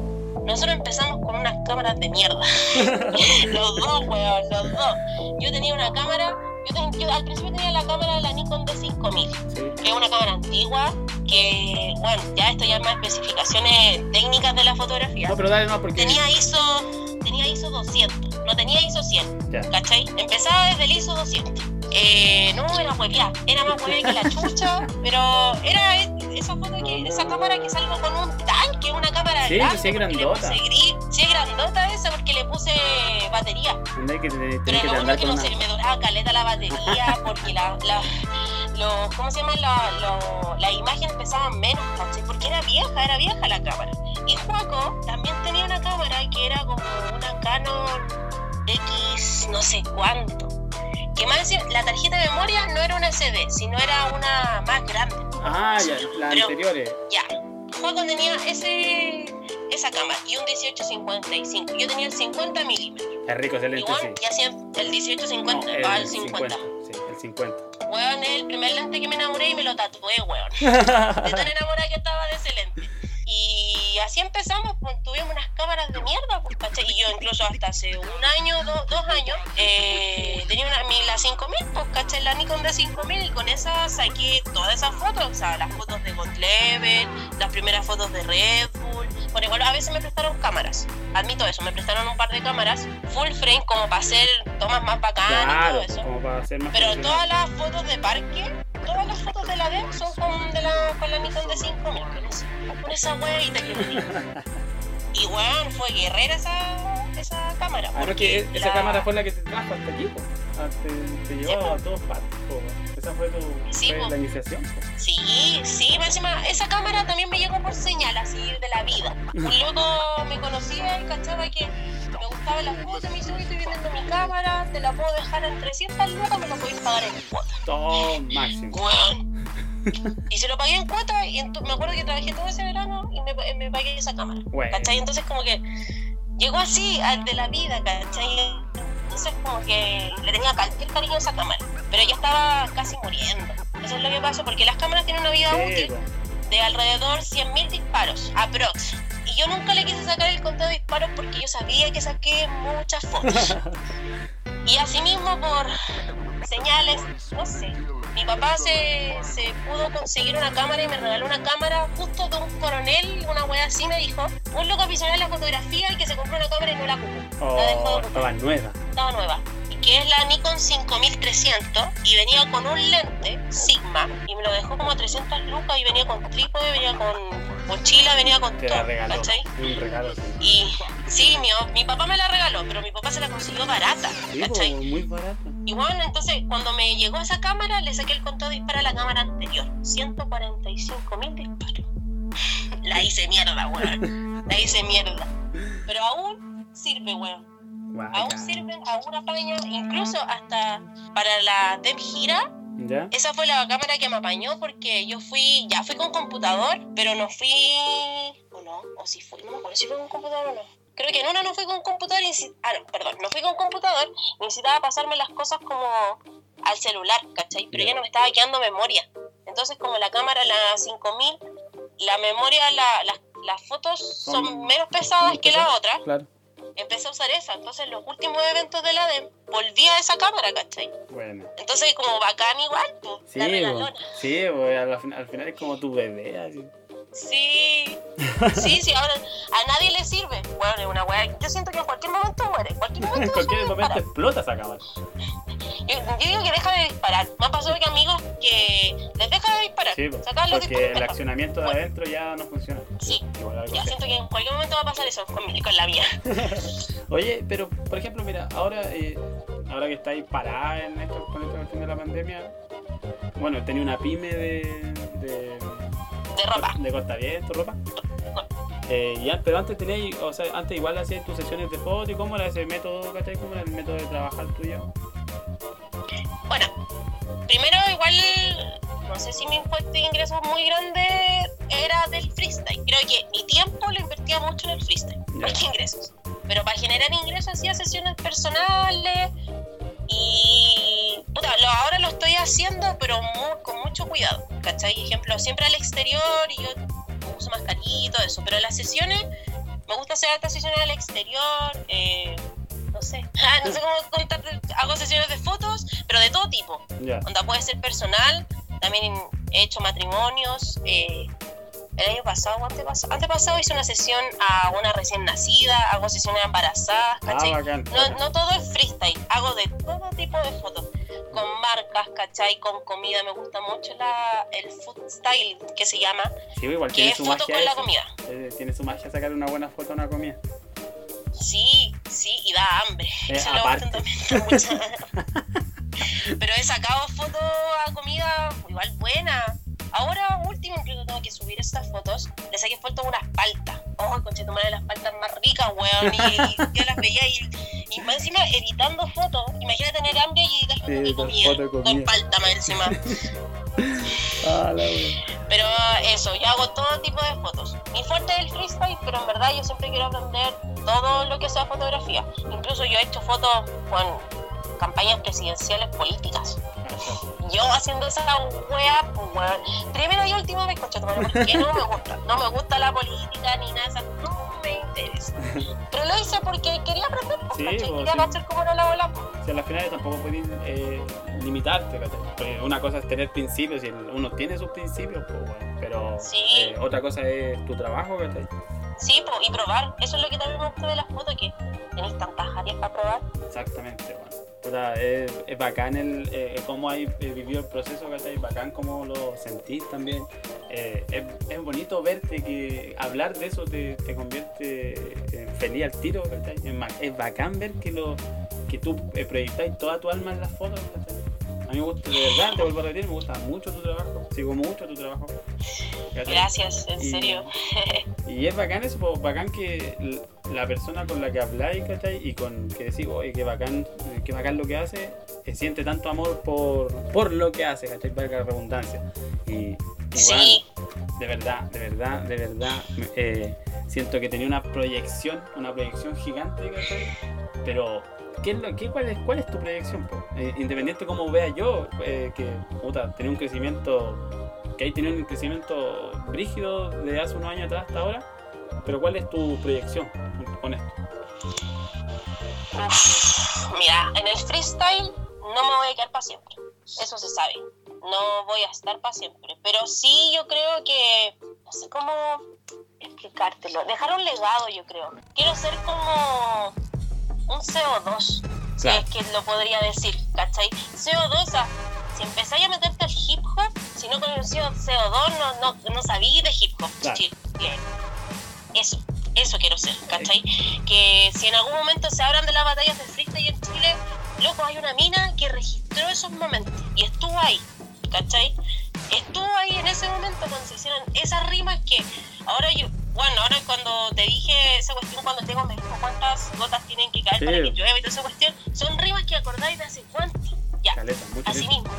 S3: Nosotros empezamos con unas cámaras de mierda. <laughs> los dos, weón, los dos. Yo tenía una cámara, yo, ten- yo al principio tenía la cámara de la Nikon D5000,
S2: Sí.
S3: que es una cámara antigua, que, bueno, ya esto ya es más especificaciones técnicas de la fotografía.
S2: No, pero dale no, porque.
S3: Tenía ISO, tenía ISO 200, no tenía ISO 100,
S2: Ya.
S3: ¿cachai? Empezaba desde el ISO 200. Eh, no, era hueviada, era más hueviada que la chucha, <laughs> pero era esa foto que, esa cámara que salgo con un tanque, una cámara
S2: Sí,
S3: grande,
S2: sí, es
S3: porque le
S2: grandota.
S3: puse gris, sí, es grandota esa porque le puse batería.
S2: Que,
S3: Pero
S2: que
S3: lo único que no sé, me duraba caleta la batería <laughs> porque la, la, los, ¿cómo se llama? La, lo- las imágenes pesaban menos, ¿cachai? Porque era vieja, era vieja la cámara. Y Juaco también tenía una cámara que era como una Canon X no sé cuánto. Que más la tarjeta de memoria no era una SD, sino era una más grande.
S2: Ah, ya, las anteriores.
S3: Ya. Juaco tenía ese, esa cámara y un 1855. Yo tenía el 50 milímetros.
S2: Es rico ese lente,
S3: Igual,
S2: sí.
S3: ya siempre el 1850,
S2: No,
S3: va al 50.
S2: Sí, el 50.
S3: Weón, es el primer lente que me enamoré y me lo tatué, weón. <laughs> De tan enamorada que estaba de ese lente. Y así empezamos, pues tuvimos unas cámaras de mierda, pues, ¿cachai? Y yo incluso hasta hace un año, do- dos años, eh, tenía una, mi, la 5000, pues, ¿cachai? La Nikon de 5000 y con esa saqué todas esas fotos, o sea, las fotos de God Level, las primeras fotos de Red Bull. Bueno, igual a veces me prestaron cámaras, admito eso, me prestaron un par de cámaras, full frame como para hacer tomas más bacanas y
S2: Claro,
S3: todo eso.
S2: como para hacer más
S3: Pero todas las fotos de parque, todas las fotos de la DEM son con, de la, con la Nikon de 5000, con, esa- con esa huevita que tenía. <laughs> Y weón, fue guerrera esa, esa cámara.
S2: Ah,
S3: porque
S2: que esa
S3: la-
S2: cámara fue la que te trajo hasta aquí, po. Ah, te, te llevó
S3: po.
S2: a todos partes. Esa fue tu
S3: Sí,
S2: fue
S3: po.
S2: la iniciación, po.
S3: Sí, sí, más encima, esa cámara también me llegó por señal así de la vida. Un <laughs> loco me conocía y cachaba que me gustaba la foto, me dice, "Oye, estoy vendiendo mi cámara, te la puedo dejar en 300 lucas, me la podéis pagar en cuota.
S2: Todo máximo.
S3: Weón. <laughs> Y se lo pagué en cuota y ento- me acuerdo que trabajé todo ese verano y me, me pagué esa cámara.
S2: Bueno.
S3: ¿Cachai? Entonces como que llegó así al de la vida, ¿cachai? Entonces como que le tenía cualquier cariño a esa cámara. Pero ya estaba casi muriendo. Eso es lo que pasó, porque las cámaras tienen una vida
S2: Sí,
S3: útil de alrededor 100.000 disparos, aprox. Y yo nunca le quise sacar el conteo de disparos porque yo sabía que saqué muchas fotos. <laughs> Y asimismo por señales, no sé. Mi papá se, se pudo conseguir una cámara y me regaló una cámara justo de un coronel, una wea así me dijo. Un loco aficionado a la fotografía y que se compró una cámara y no la ocupó. La dejó
S2: Oh,
S3: de
S2: estaba nueva.
S3: estaba nueva, que es la Nikon 5300 y venía con un lente Sigma y me lo dejó como a 300 lucas y venía con trípode, venía con mochila, venía con
S2: Te la
S3: todo,
S2: regaló.
S3: ¿cachai?
S2: Un regalo, sí.
S3: Y sí, mi, mi papá me la regaló, pero mi papá se la consiguió barata,
S2: Sí, po,
S3: ¿cachai?
S2: muy barato.
S3: Y bueno, entonces cuando me llegó esa cámara, le saqué el conteo de disparo a la cámara anterior, 145 mil disparos. <laughs> La hice mierda, weón. La hice mierda. Pero aún sirve, weón. Aún sirven, aún apaña, incluso hasta para la DEM gira. Esa fue la cámara que me apañó porque yo fui, ya fui con computador, pero no fui, o no, o si fui, no me acuerdo si fui con computador o no. Creo que en una no fui con computador, ah no, perdón, no fui con computador, necesitaba pasarme las cosas como al celular, ¿cachai? Pero
S2: Ya.
S3: ya no me estaba quedando memoria. Entonces como la cámara, la 5000, la memoria, la- las- las fotos son,
S2: Son
S3: menos pesadas que la otra,
S2: Claro.
S3: Empecé a usar esa. Entonces, en los últimos eventos de la DEM, volví a esa cámara, ¿cachai?
S2: Bueno.
S3: Entonces, como bacán igual, pues,
S2: Sí,
S3: la regalona.
S2: sí po, al, al final es como tu bebé, así.
S3: Sí, sí, sí, ahora a nadie le sirve. Bueno, es una weá. Yo siento que en cualquier momento muere. En cualquier momento.
S2: En cualquier momento explota esa cámara.
S3: Yo, yo digo que deja de disparar. Me ha pasado que amigos que les deja de disparar.
S2: Sí, porque el accionamiento de
S3: Bueno.
S2: adentro ya no funciona.
S3: Sí,
S2: Igual
S3: ya siento que en cualquier momento va a pasar eso con, mi- con la mía. <laughs>
S2: Oye, pero por ejemplo, mira, ahora, eh, ahora que estáis parada en esta cuestión de la pandemia, bueno, tenía una pyme de, de,
S3: De ropa.
S2: de cortaviento, ropa. Eh, y an- pero antes teníais, o sea, antes igual hacías tus sesiones de foto y cómo era ese método, ¿cachai? ¿Cómo era el método de trabajar tuyo?
S3: Bueno, primero igual, no sé si mi fuente de ingresos muy grande era del freestyle. Creo que mi tiempo lo invertía mucho en el freestyle, más que ingresos. Pero para generar ingresos hacía sesiones personales y... Puta, lo, ahora lo estoy haciendo, pero mu- con mucho cuidado, ¿cachai? Ejemplo, siempre al exterior y yo uso mascarilla y todo eso. Pero las sesiones, me gusta hacer altas sesiones al exterior, eh, no sé. <laughs> Ah, no sé cómo contarte. Hago sesiones de fotos, pero de todo tipo.
S2: Ya.
S3: Onda puede ser personal, también he hecho matrimonios. eh, el año pasado, o antepasado, antepasado hice una sesión a una recién nacida, hago sesiones embarazadas,
S2: Ah,
S3: ¿cachai?
S2: bacán.
S3: no, no todo es freestyle, hago de todo tipo de fotos, con marcas, ¿cachai? Con comida, me gusta mucho la, el food style que se llama,
S2: Sí, igual
S3: que
S2: tiene
S3: es
S2: su
S3: foto
S2: magia.
S3: con la comida.
S2: Eh, tiene su magia sacar una buena foto a una comida.
S3: Sí, sí, y da hambre.
S2: Eh,
S3: Eso lo
S2: aparte.
S3: mucha- <laughs> Pero esa sacado fotos a comida igual buena. Ahora, último, que tengo que subir estas fotos. Le saqué fotos a unas paltas. Oh, conche, tomar las paltas más ricas, weón. Y, yo las veía y, y más encima editando fotos. Imagínate tener hambre y editar fotos
S2: Sí,
S3: de comida.
S2: foto.
S3: Con palta más encima. <laughs>
S2: Ah, la.
S3: Pero eso, yo hago todo tipo de fotos. Mi fuerte es el freestyle, pero en verdad yo siempre quiero aprender todo lo que sea fotografía. Incluso yo he hecho fotos con campañas presidenciales políticas. Yo haciendo esa wea, pues weón. Primero y última vez, concha tu madre, porque no me gusta. No me gusta la política ni nada, de esas- no me interesa. Pero lo hice porque quería aprender, pues,
S2: Sí, pues,
S3: quería
S2: sí.
S3: cómo era la bola. pues.
S2: Si a las finales tampoco puedes eh, limitarte. Porque una cosa es tener principios y uno tiene sus principios, pues, bueno, pero
S3: Sí.
S2: eh, otra cosa es tu trabajo, ¿cachai?
S3: Sí, pues, y probar. Eso es lo que también me gusta de las fotos, que tenéis tantas áreas para probar.
S2: Exactamente, bueno. Puta, es, es bacán el, eh, cómo hay eh, vivido el proceso, ¿cachai? Bacán cómo lo sentís también. Eh, es, es bonito verte que hablar de eso te, te convierte en feliz al tiro, ¿cachai? Es bacán ver que, lo, que tú eh, proyectáis toda tu alma en las fotos, ¿cachai? A mí me gusta, de verdad, te vuelvo a repetir, me gusta mucho tu trabajo, sigo mucho tu trabajo.
S3: Gracias, en
S2: Y-
S3: serio. <laughs>
S2: Y es bacán eso, pues, bacán que la persona con la que habláis, ¿cachai? Y con que decís, oye, qué bacán, qué bacán lo que hace, eh, siente tanto amor por, por lo que hace, ¿cachai? Valga la redundancia. Y igual,
S3: Sí.
S2: de verdad, de verdad, de verdad, eh, siento que tenía una proyección, una proyección gigante, ¿cachai? Pero, ¿qué qué, cuál, es, ¿cuál es tu proyección? Eh, independiente como vea yo, eh, que, puta, tenía un crecimiento, que ahí tenía un crecimiento brígido de hace unos años atrás hasta ahora, pero ¿cuál es tu proyección con- esto?
S3: Uf, Mira, en el freestyle no me voy a quedar para siempre. Eso se sabe. No voy a estar para siempre. Pero sí, yo creo que. No sé cómo explicártelo. Dejar un legado, yo creo. Quiero ser como un CO2. Si
S2: Claro.
S3: es que lo podría decir, ¿cachai? CO2, ah, si empezáis a meterte al hip hop, si no conocías CO2, no, no, no sabías de hip hop.
S2: Claro.
S3: Eso, eso quiero ser, ¿cachai? que si en algún momento se hablan de las batallas de freestyle en Chile, loco, hay una mina que registró esos momentos y estuvo ahí, ¿cachai? Estuvo ahí en ese momento cuando se hicieron esas rimas que ahora yo, bueno, ahora cuando te dije esa cuestión, cuando tengo me dijo cuántas gotas tienen que caer
S2: Sí.
S3: para que llueva y toda esa cuestión, son rimas que acordáis de hace cuánto, ya,
S2: Caleta,
S3: así mismo.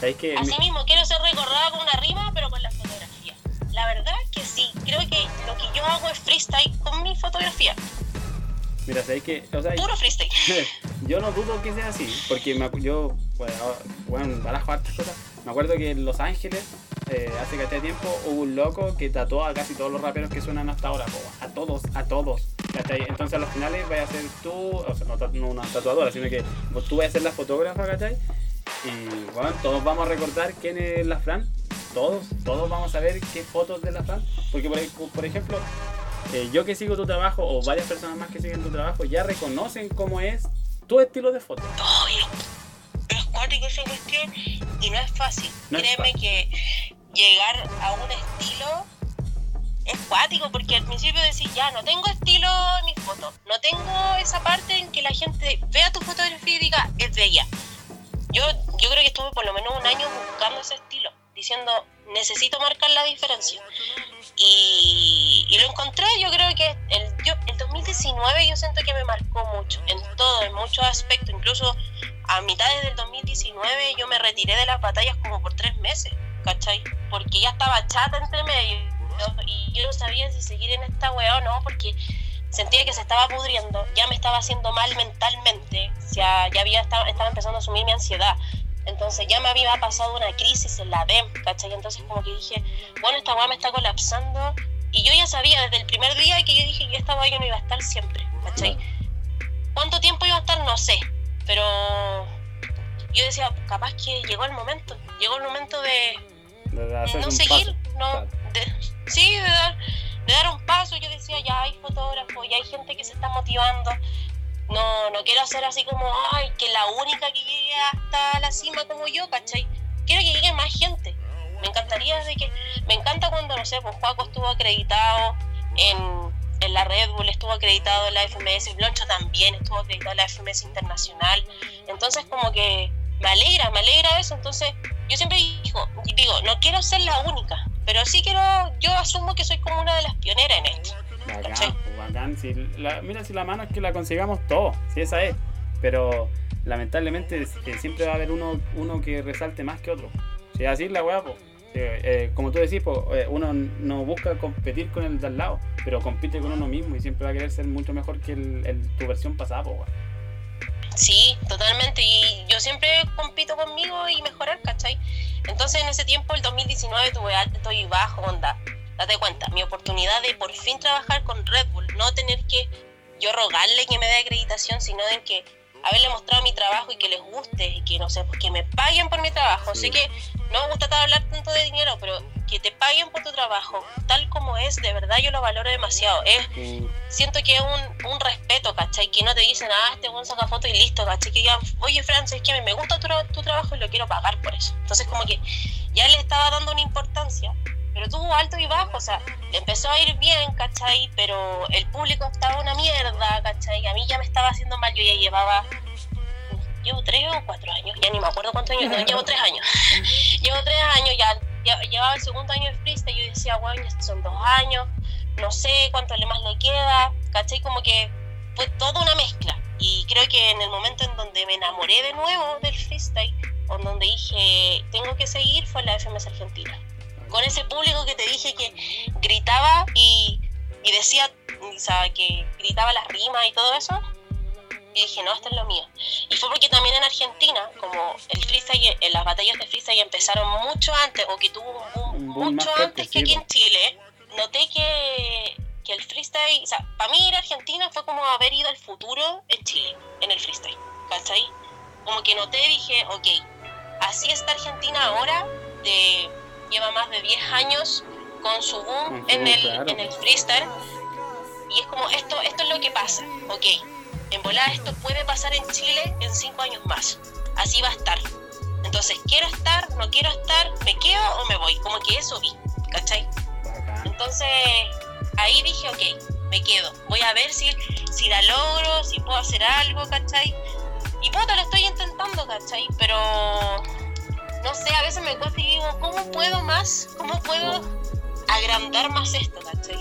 S2: ¿Sabéis que mi-
S3: Así mismo, quiero ser recordada con una rima, pero con la fotografía. La verdad que sí, creo que lo que yo hago es freestyle con mi fotografía.
S2: Mira, sabéis que, o sea,
S3: Puro freestyle. <laughs>
S2: yo no dudo que sea así, porque me, yo, bueno, bueno, barajo hartas cosas. Me acuerdo que en Los Ángeles, eh, hace de tiempo, hubo un loco que tatuó a casi todos los raperos que suenan hasta ahora, po, a todos, a todos. ¿cachai? Entonces a los finales vaya a ser tú, o sea, no, no una tatuadora, sino que vos- tú vas a ser la fotógrafa, ¿cachai? Y bueno, todos vamos a recordar quién es la Fran, todos, todos vamos a ver qué fotos de la Fran, porque por, por ejemplo, eh, yo que sigo tu trabajo o varias personas más que siguen tu trabajo ya reconocen cómo es tu estilo de foto.
S3: Es cuático esa cuestión y no es fácil.
S2: No
S3: Créeme que llegar a un estilo es cuático porque al principio decís, ya, no tengo estilo en mis fotos. No tengo esa parte en que la gente vea tu fotografía y diga, es bella. Yo, yo creo que estuve por lo menos un año buscando ese estilo, diciendo, necesito marcar la diferencia. Y, lo encontré, yo creo que el, yo, el 2019 yo siento que me marcó mucho, en todo, en muchos aspectos, incluso a mitades del 2019 yo me retiré de las batallas como por tres meses, ¿cachai? Porque ya estaba chata entre medio y yo no sabía si seguir en esta weá o no, porque sentía que se estaba pudriendo, ya me estaba haciendo mal mentalmente, ya, ya había estaba, estaba empezando a asumir mi ansiedad. Entonces ya me había pasado una crisis en la DEM, ¿cachai? Entonces como que dije, bueno, esta weá me está colapsando. Y yo ya sabía desde el primer día que yo dije que esta weá yo no iba a estar siempre, ¿cachai? ¿Cuánto tiempo iba a estar? No sé. Pero yo decía, capaz que llegó el momento. Llegó el momento de no seguir,
S2: paso.
S3: no, de- sí, de dar, de dar un paso. Yo decía, ya hay fotógrafos, ya hay gente que se está motivando. No, no quiero hacer así como, ay, que la única que llegue hasta la cima como yo, ¿cachai? Quiero que llegue más gente. Me encantaría de que, me encanta cuando, no sé, pues Juaco estuvo acreditado en, en la Red Bull, estuvo acreditado en la FMS, Bloncho también estuvo acreditado en la FMS Internacional. Entonces como que me alegra, me alegra eso. Entonces, yo siempre digo, digo, no quiero ser la única, pero sí quiero, yo asumo que soy como una de las pioneras en esto. <laughs>
S2: Bacán, bacán. Si la- mira, si la mano es que la consigamos todo, si esa es. Pero lamentablemente eh, siempre va a haber uno, uno que resalte más que otro. Si es así la weá, pues. eh, eh, como tú decís, eh, uno no busca competir con el de al lado, pero compite con uno mismo y siempre va a querer ser mucho mejor que el, el- tu versión pasada, weá.
S3: Sí, totalmente. Y yo siempre compito conmigo y mejorar, ¿cachai? Entonces en ese tiempo, el 2019, tuve alto y bajo, onda. Date cuenta, mi oportunidad de por fin trabajar con Red Bull, no tener que yo rogarle que me dé acreditación, sino de que haberle mostrado mi trabajo y que les guste y que no sé, pues que me paguen por mi trabajo. Sé que no me gusta hablar tanto de dinero, pero que te paguen por tu trabajo, tal como es, de verdad yo lo valoro demasiado. Es siento que es un, un respeto, ¿cachai? Que no te dicen, ah, este buen saca foto y listo, ¿cachai? Que ya, oye, Francis, es que me gusta tu, tu trabajo y lo quiero pagar por eso. Entonces, como que ya le estaba dando una importancia, pero tuvo alto y bajo, o sea, empezó a ir bien, ¿cachai? Pero el público estaba una mierda, ¿cachai? A mí ya me estaba haciendo mal, yo ya llevaba. Llevo tres o cuatro años, ya ni me acuerdo cuántos años, no, llevo tres años. <laughs> llevo tres años, ya, llevaba el segundo año de freestyle, yo decía, bueno, ya son dos años, no sé cuánto más le queda, ¿cachai? Como que fue toda una mezcla. Y creo que en el momento en donde me enamoré de nuevo del freestyle, o en donde dije, tengo que seguir, fue la FMS Argentina. Con ese público que te dije que gritaba y, y decía, o sea, que gritaba las rimas y todo eso, y dije, no, esto es lo mío. Y fue porque también en Argentina, como el freestyle, las batallas de freestyle empezaron mucho antes, o que tuvo un boom,
S2: Un boom más
S3: mucho antes que aquí en Chile, noté que, que el freestyle, o sea, para mí ir a Argentina fue como haber ido al futuro en Chile, en el freestyle, ¿cachai? Como que noté, dije, ok, así está Argentina ahora, de, lleva más de 10 años con su boom
S2: Con su
S3: en el,
S2: claro.
S3: en el freestyle, y es como, esto, esto es lo que pasa, ok, en volada esto puede pasar en Chile en 5 años más, así va a estar. Entonces, quiero estar, no quiero estar, me quedo o me voy, como que eso vi, ¿cachai? Entonces ahí dije, ok, me quedo. Voy a ver si, si la logro, si puedo hacer algo, ¿cachai? Y puta, lo estoy intentando, ¿cachai? Pero no sé, a veces me cuesta y digo, ¿cómo puedo más? ¿Cómo puedo agrandar más esto, ¿cachai?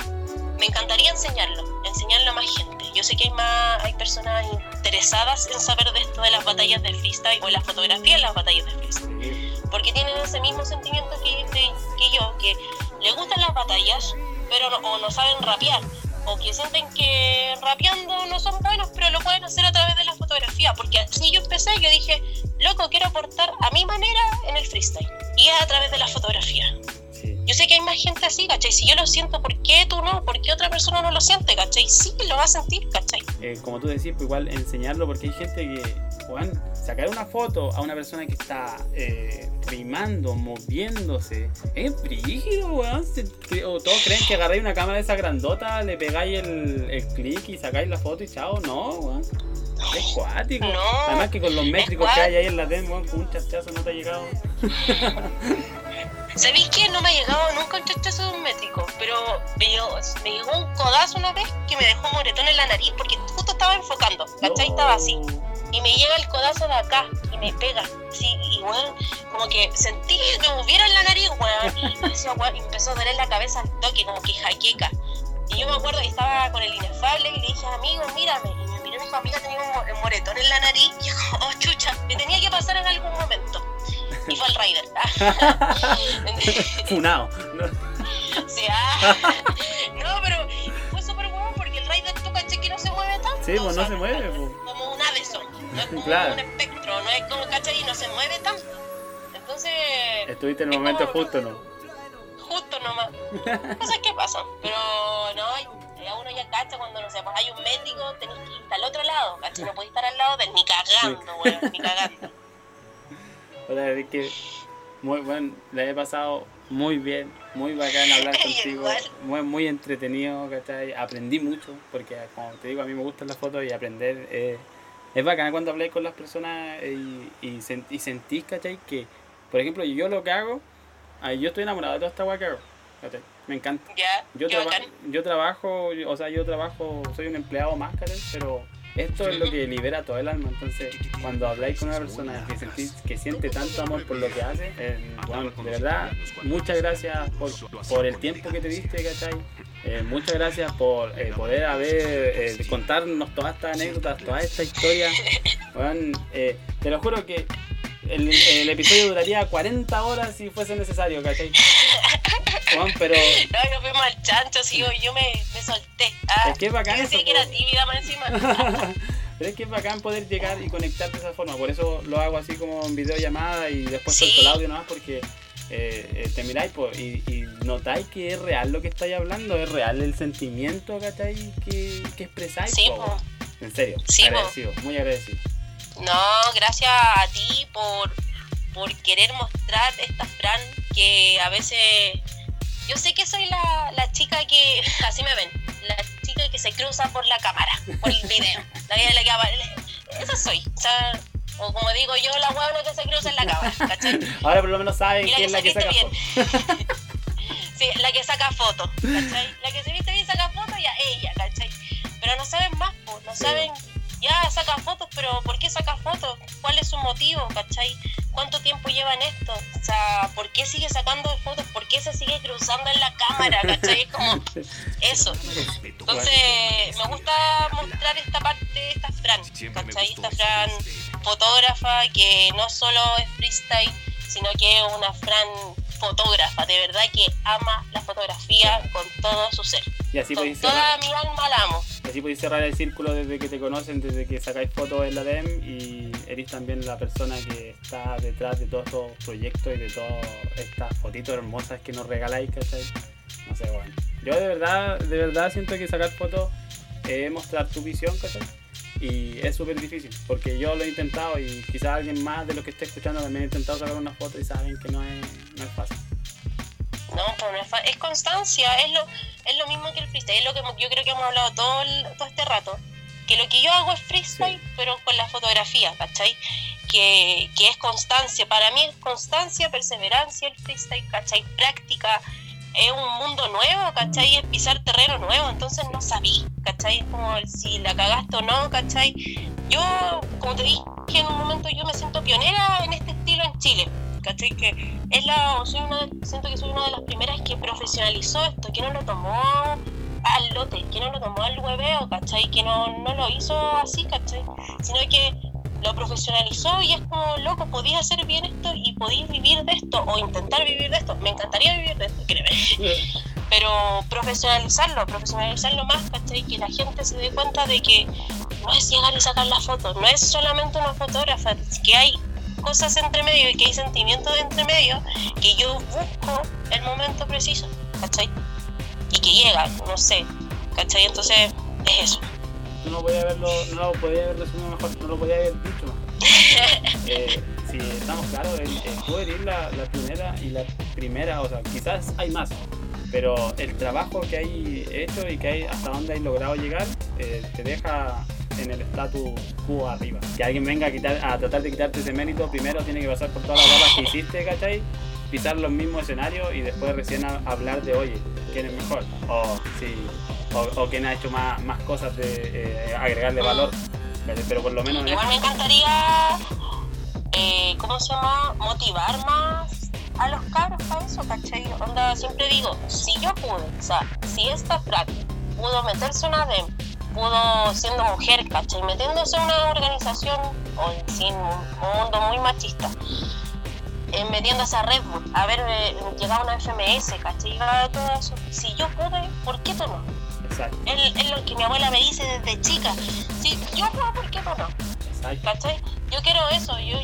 S3: Me encantaría enseñarlo, enseñarlo a más gente. Yo sé que hay más, hay personas interesadas en saber de esto de las batallas de freestyle o la fotografía en las batallas de freestyle porque tienen ese mismo sentimiento que, yo, que les gustan las batallas, pero no, o no saben rapear, o que sienten que rapeando no son buenos, pero lo pueden hacer a través de la fotografía, porque así yo empecé, yo dije, loco, quiero aportar a mi manera en el freestyle, y es a través de la fotografía.
S2: Sí.
S3: Yo sé que hay más gente así, ¿cachai? Si yo lo siento, ¿por qué tú no? ¿Por qué otra persona no lo siente, ¿cachai? Sí, lo va a sentir, ¿cachai?
S2: Eh, como tú decís, pues igual enseñarlo porque hay gente que, weón, sacar una foto a una persona que está eh, rimando, moviéndose, es brígido, weón. O todos creen que agarráis una cámara de esa grandota, le pegáis el, el clic y sacáis la foto y chao. No, weón. Es cuático.
S3: No,
S2: Además que con los métricos que hay ahí en la DEM, weón, con un chachazo no te ha llegado. <laughs>
S3: ¿Sabéis que no me ha llegado nunca un chachazo de un métrico? Pero me llegó, me llegó un codazo una vez que me dejó un moretón en la nariz porque justo estaba enfocando, ¿cachai? Estaba así. Y me llega el codazo de acá y me pega. Sí, y weón, como que sentí que me en la nariz, weón. Y decía, weón, y me empezó a doler la cabeza al toque, como que jaqueca. Y yo me acuerdo que estaba con el inefable y le dije, amigo, mírame. Y me miró mi familia, tenía un mo- un moretón en la nariz. Y yo, oh, chucha, me tenía que pasar en algún momento. Y fue el Rider. <laughs>
S2: Funado. ¿no?
S3: O <laughs> sea, no, pero fue súper bueno porque el Rider tú caché que no se mueve tanto.
S2: Sí, pues,
S3: o
S2: no
S3: sea,
S2: se mueve, pues.
S3: Como un Addison, no es como
S2: Claro.
S3: un espectro, no es como caché y no se mueve tanto. Entonces,
S2: Estuviste en el
S3: Es
S2: momento
S3: como-
S2: justo, ¿no?
S3: justo nomás. <laughs> Cosas que pasan. Pero no, ya uno ya cacha cuando no sé, pues hay un médico, tenés que ir al otro lado, caché, no podés estar al lado de ni cagando, weón, ni cagando. <laughs>
S2: Sea, es que muy bueno, la he pasado muy bien, muy bacán hablar <laughs> contigo, muy, muy entretenido, ¿cachai? Aprendí mucho, porque como te digo, a mí me gustan las fotos y aprender eh, es bacán cuando habláis con las personas eh, y, y, sen- y sentís, ¿cachai? Que, por ejemplo, yo lo que hago, yo estoy enamorado de toda esta weá que hago, ¿cachai? Me encanta. Yo, traba- yo trabajo, o sea, yo trabajo, soy un empleado más, ¿cachai? Pero esto es lo que libera todo el alma. Entonces, cuando habláis con una persona que, sentís, que siente tanto amor por lo que hace, eh, bueno, de verdad, muchas gracias por, por el tiempo que te diste, ¿cachai? Eh, muchas gracias por eh, poder haber eh, contarnos todas estas anécdotas, toda esta historia. Bueno, eh, te lo juro que el, el episodio duraría 40 horas si fuese necesario, ¿cachai? Bueno, pero
S3: No, nos fuimos al chancho, así yo, me, me solté. Ah,
S2: Es que es bacán
S3: yo decía
S2: eso,
S3: que era tímida más encima. <laughs>
S2: Pero es que es bacán poder llegar y conectarte de esa forma. Por eso lo hago así como en videollamada y después
S3: Sí.
S2: suelto el audio nomás porque eh, eh, te miráis po, y, y notáis que es real lo que estáis hablando, es real el sentimiento ¿cachai? que, que expresáis.
S3: Sí,
S2: po. En serio,
S3: Sí, po.
S2: agradecido, muy agradecido.
S3: No, gracias a ti por, por querer mostrar esta Fran que a veces... Yo sé que soy la, la chica que... <laughs> Así me ven. La chica que se cruza por la cámara, por el video. La, la apa- Esa soy. O sea, o como digo yo, la huevona que se cruza en la cámara. ¿Cachai?
S2: Ahora por lo menos saben
S3: Y
S2: quién es la que
S3: se
S2: saca
S3: viste
S2: fotos. <laughs>
S3: Sí, la que saca fotos, ¿cachai? La que se viste bien saca fotos, ya ella, ¿cachai? Pero no saben más, pues, no
S2: Sí.
S3: Ya saca fotos, pero ¿por qué saca fotos? ¿Cuál es su motivo, ¿cachai? ¿Cuánto tiempo lleva en esto? O sea, ¿por qué sigue sacando fotos? ¿Por qué se sigue cruzando en la cámara, ¿cachai? Es como <laughs> eso. Entonces, me gusta mostrar esta parte, esta Fran, ¿cachai? Esta Fran fotógrafa que no solo es freestyle, sino que es una Fran fotógrafa, de verdad que ama la fotografía con todo su ser.
S2: Y así
S3: Con
S2: podéis
S3: toda
S2: cerrar,
S3: mi alma la amo.
S2: así podéis cerrar el círculo desde que te conocen, desde que sacáis fotos en la DEM y eres también la persona que está detrás de todos estos proyectos y de todas estas fotitos hermosas que nos regaláis, ¿cachai? No sé, bueno. Yo de verdad, de verdad siento que sacar fotos es mostrar tu visión, ¿cachai? Y es súper difícil, porque yo lo he intentado y quizás alguien más de los que esté escuchando también ha intentado sacar una foto y saben que no es, no es fácil.
S3: No, pues no es, fa- es constancia, es lo, es lo mismo que el freestyle, es lo que yo creo que hemos hablado todo, el- todo este rato, que lo que yo hago es freestyle,
S2: Sí.
S3: pero con la fotografía, ¿cachai? Que, que es constancia, para mí es constancia, perseverancia el freestyle, ¿cachai? Práctica, es un mundo nuevo, ¿cachai? Es pisar terreno nuevo, entonces no sabí, ¿cachai? Como si la cagaste o no, ¿cachai? Yo, como te dije en un momento, yo me siento pionera en este estilo en Chile, ¿cachai? Que es la, soy una, siento que soy una de las primeras que profesionalizó esto, que no lo tomó al lote, que no lo tomó al hueveo, ¿cachai? Que no, no lo hizo así, ¿cachai? Sino que lo profesionalizó y es como, loco, podías hacer bien esto y podías vivir de esto o intentar vivir de esto. Me encantaría vivir de esto, créeme. <laughs> Pero profesionalizarlo, profesionalizarlo más, ¿cachai? Que la gente se dé cuenta de que no es llegar y sacar la foto, no es solamente una fotógrafa, que hay cosas entre medio y que hay sentimientos entre medio que yo busco el momento preciso, ¿cachai? Y que llega, no sé, ¿cachai? Entonces, es eso.
S2: No podías haberlo, no lo podía haber resumido mejor, no lo podía haber dicho mejor. <laughs> Eh, si estamos claros, el, el tú eres la, la primera y la primera, o sea, quizás hay más, pero el trabajo que hay hecho y que hay hasta dónde hay logrado llegar eh, te deja en el status quo arriba. Que alguien venga a, quitar, a tratar de quitarte ese mérito, primero tiene que pasar por todas las barras que hiciste, ¿cachai? Pisar los mismos escenarios y después recién a- hablar de, oye, ¿quién es mejor? O, sí, o, o quién ha hecho más, más cosas de eh, agregarle valor. ¿cachai? Pero por lo menos en
S3: Igual me encantaría, eh, ¿cómo se llama? Motivar más a los cabros para eso, ¿cachai? Onda, siempre digo, si yo pude, o sea, si esta Fran pudo meterse una DEM, pudo siendo mujer, ¿cachai? Metiéndose en una organización o en sí, un mundo muy machista, eh, metiéndose a Red Bull, haber eh, llegado a una FMS, ¿cachai? Todo eso. Si yo pude, ¿por qué tú no?
S2: Exacto,
S3: Es, lo que mi abuela me dice desde chica. Si yo puedo, ¿por qué tú no?
S2: exacto.
S3: ¿cachai? Yo quiero eso, yo,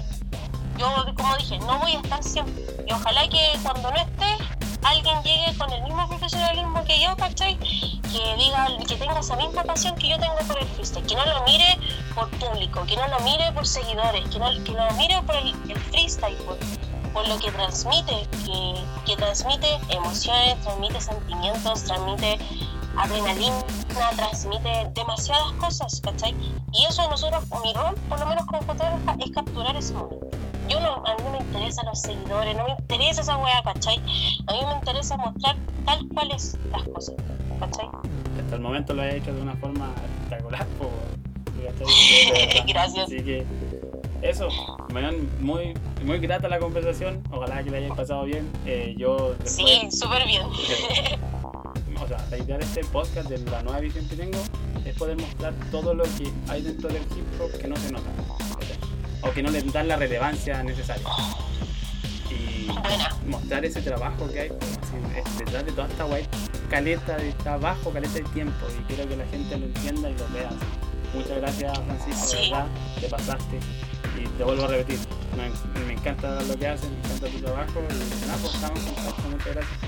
S3: yo como dije, no voy a estar siempre. Y ojalá que cuando no esté, alguien llegue con el mismo profesionalismo que yo, ¿cachai? Que diga, que tenga esa misma pasión que yo tengo por el freestyle, que no lo mire por público, que no lo mire por seguidores, que, no, que lo mire por el, el freestyle, por, por lo que transmite, que, que transmite emociones, transmite sentimientos, transmite adrenalina, transmite demasiadas cosas, ¿cachai? Y eso nosotros, mi rol, por lo menos como fotógrafa, es capturar ese momento. Yo no, a mí no me interesan los seguidores, no me interesa esa weá, ¿cachai? A mí me interesa mostrar tal cual es las cosas, ¿cachai?
S2: Hasta el momento lo he hecho de una forma espectacular, <laughs> <laughs> verdad.
S3: Gracias.
S2: Así que eso, muy, muy grata la conversación. Ojalá que la hayan pasado bien. Eh, yo después,
S3: Sí, súper bien. <laughs>
S2: o sea, la idea de este podcast, de la nueva visión que tengo, es poder mostrar todo lo que hay dentro del hip hop que no se nota. O que no le dan la relevancia necesaria. Y mostrar ese trabajo que hay así, es detrás de toda esta guay caleta de trabajo, caleta de tiempo. Y quiero que la gente lo entienda y lo vea. así. Muchas gracias, Francisco, de
S3: Sí.
S2: verdad, te pasaste. Te vuelvo a repetir, me, me encanta lo que haces, me encanta tu trabajo. Y nada, pues estamos en contacto, muchas gracias.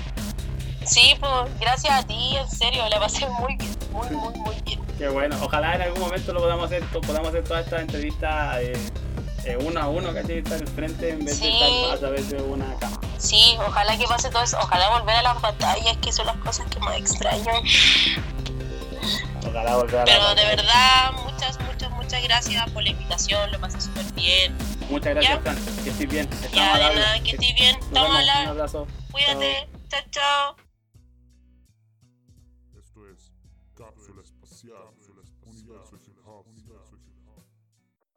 S3: Sí, pues gracias a ti, en serio, la pasé muy bien, muy, muy, muy bien.
S2: Qué bueno, ojalá en algún momento lo podamos hacer, podamos hacer todas estas entrevistas eh, eh, uno a uno, ¿cachai? Estar al frente en vez de
S3: Sí.
S2: estar a través de una cámara.
S3: Sí, ojalá que pase todo eso, ojalá volver a las batallas, que son las cosas que más extraño.
S2: Ojalá volver a
S3: Pero de verdad, muchas, muchas, muchas gracias por la invitación, lo pasé súper bien.
S2: Muchas gracias. Fran, que estés bien. Estamos
S3: Ya, de nada, que estés bien, estamos
S2: Un abrazo.
S3: Cuídate, chao, chao.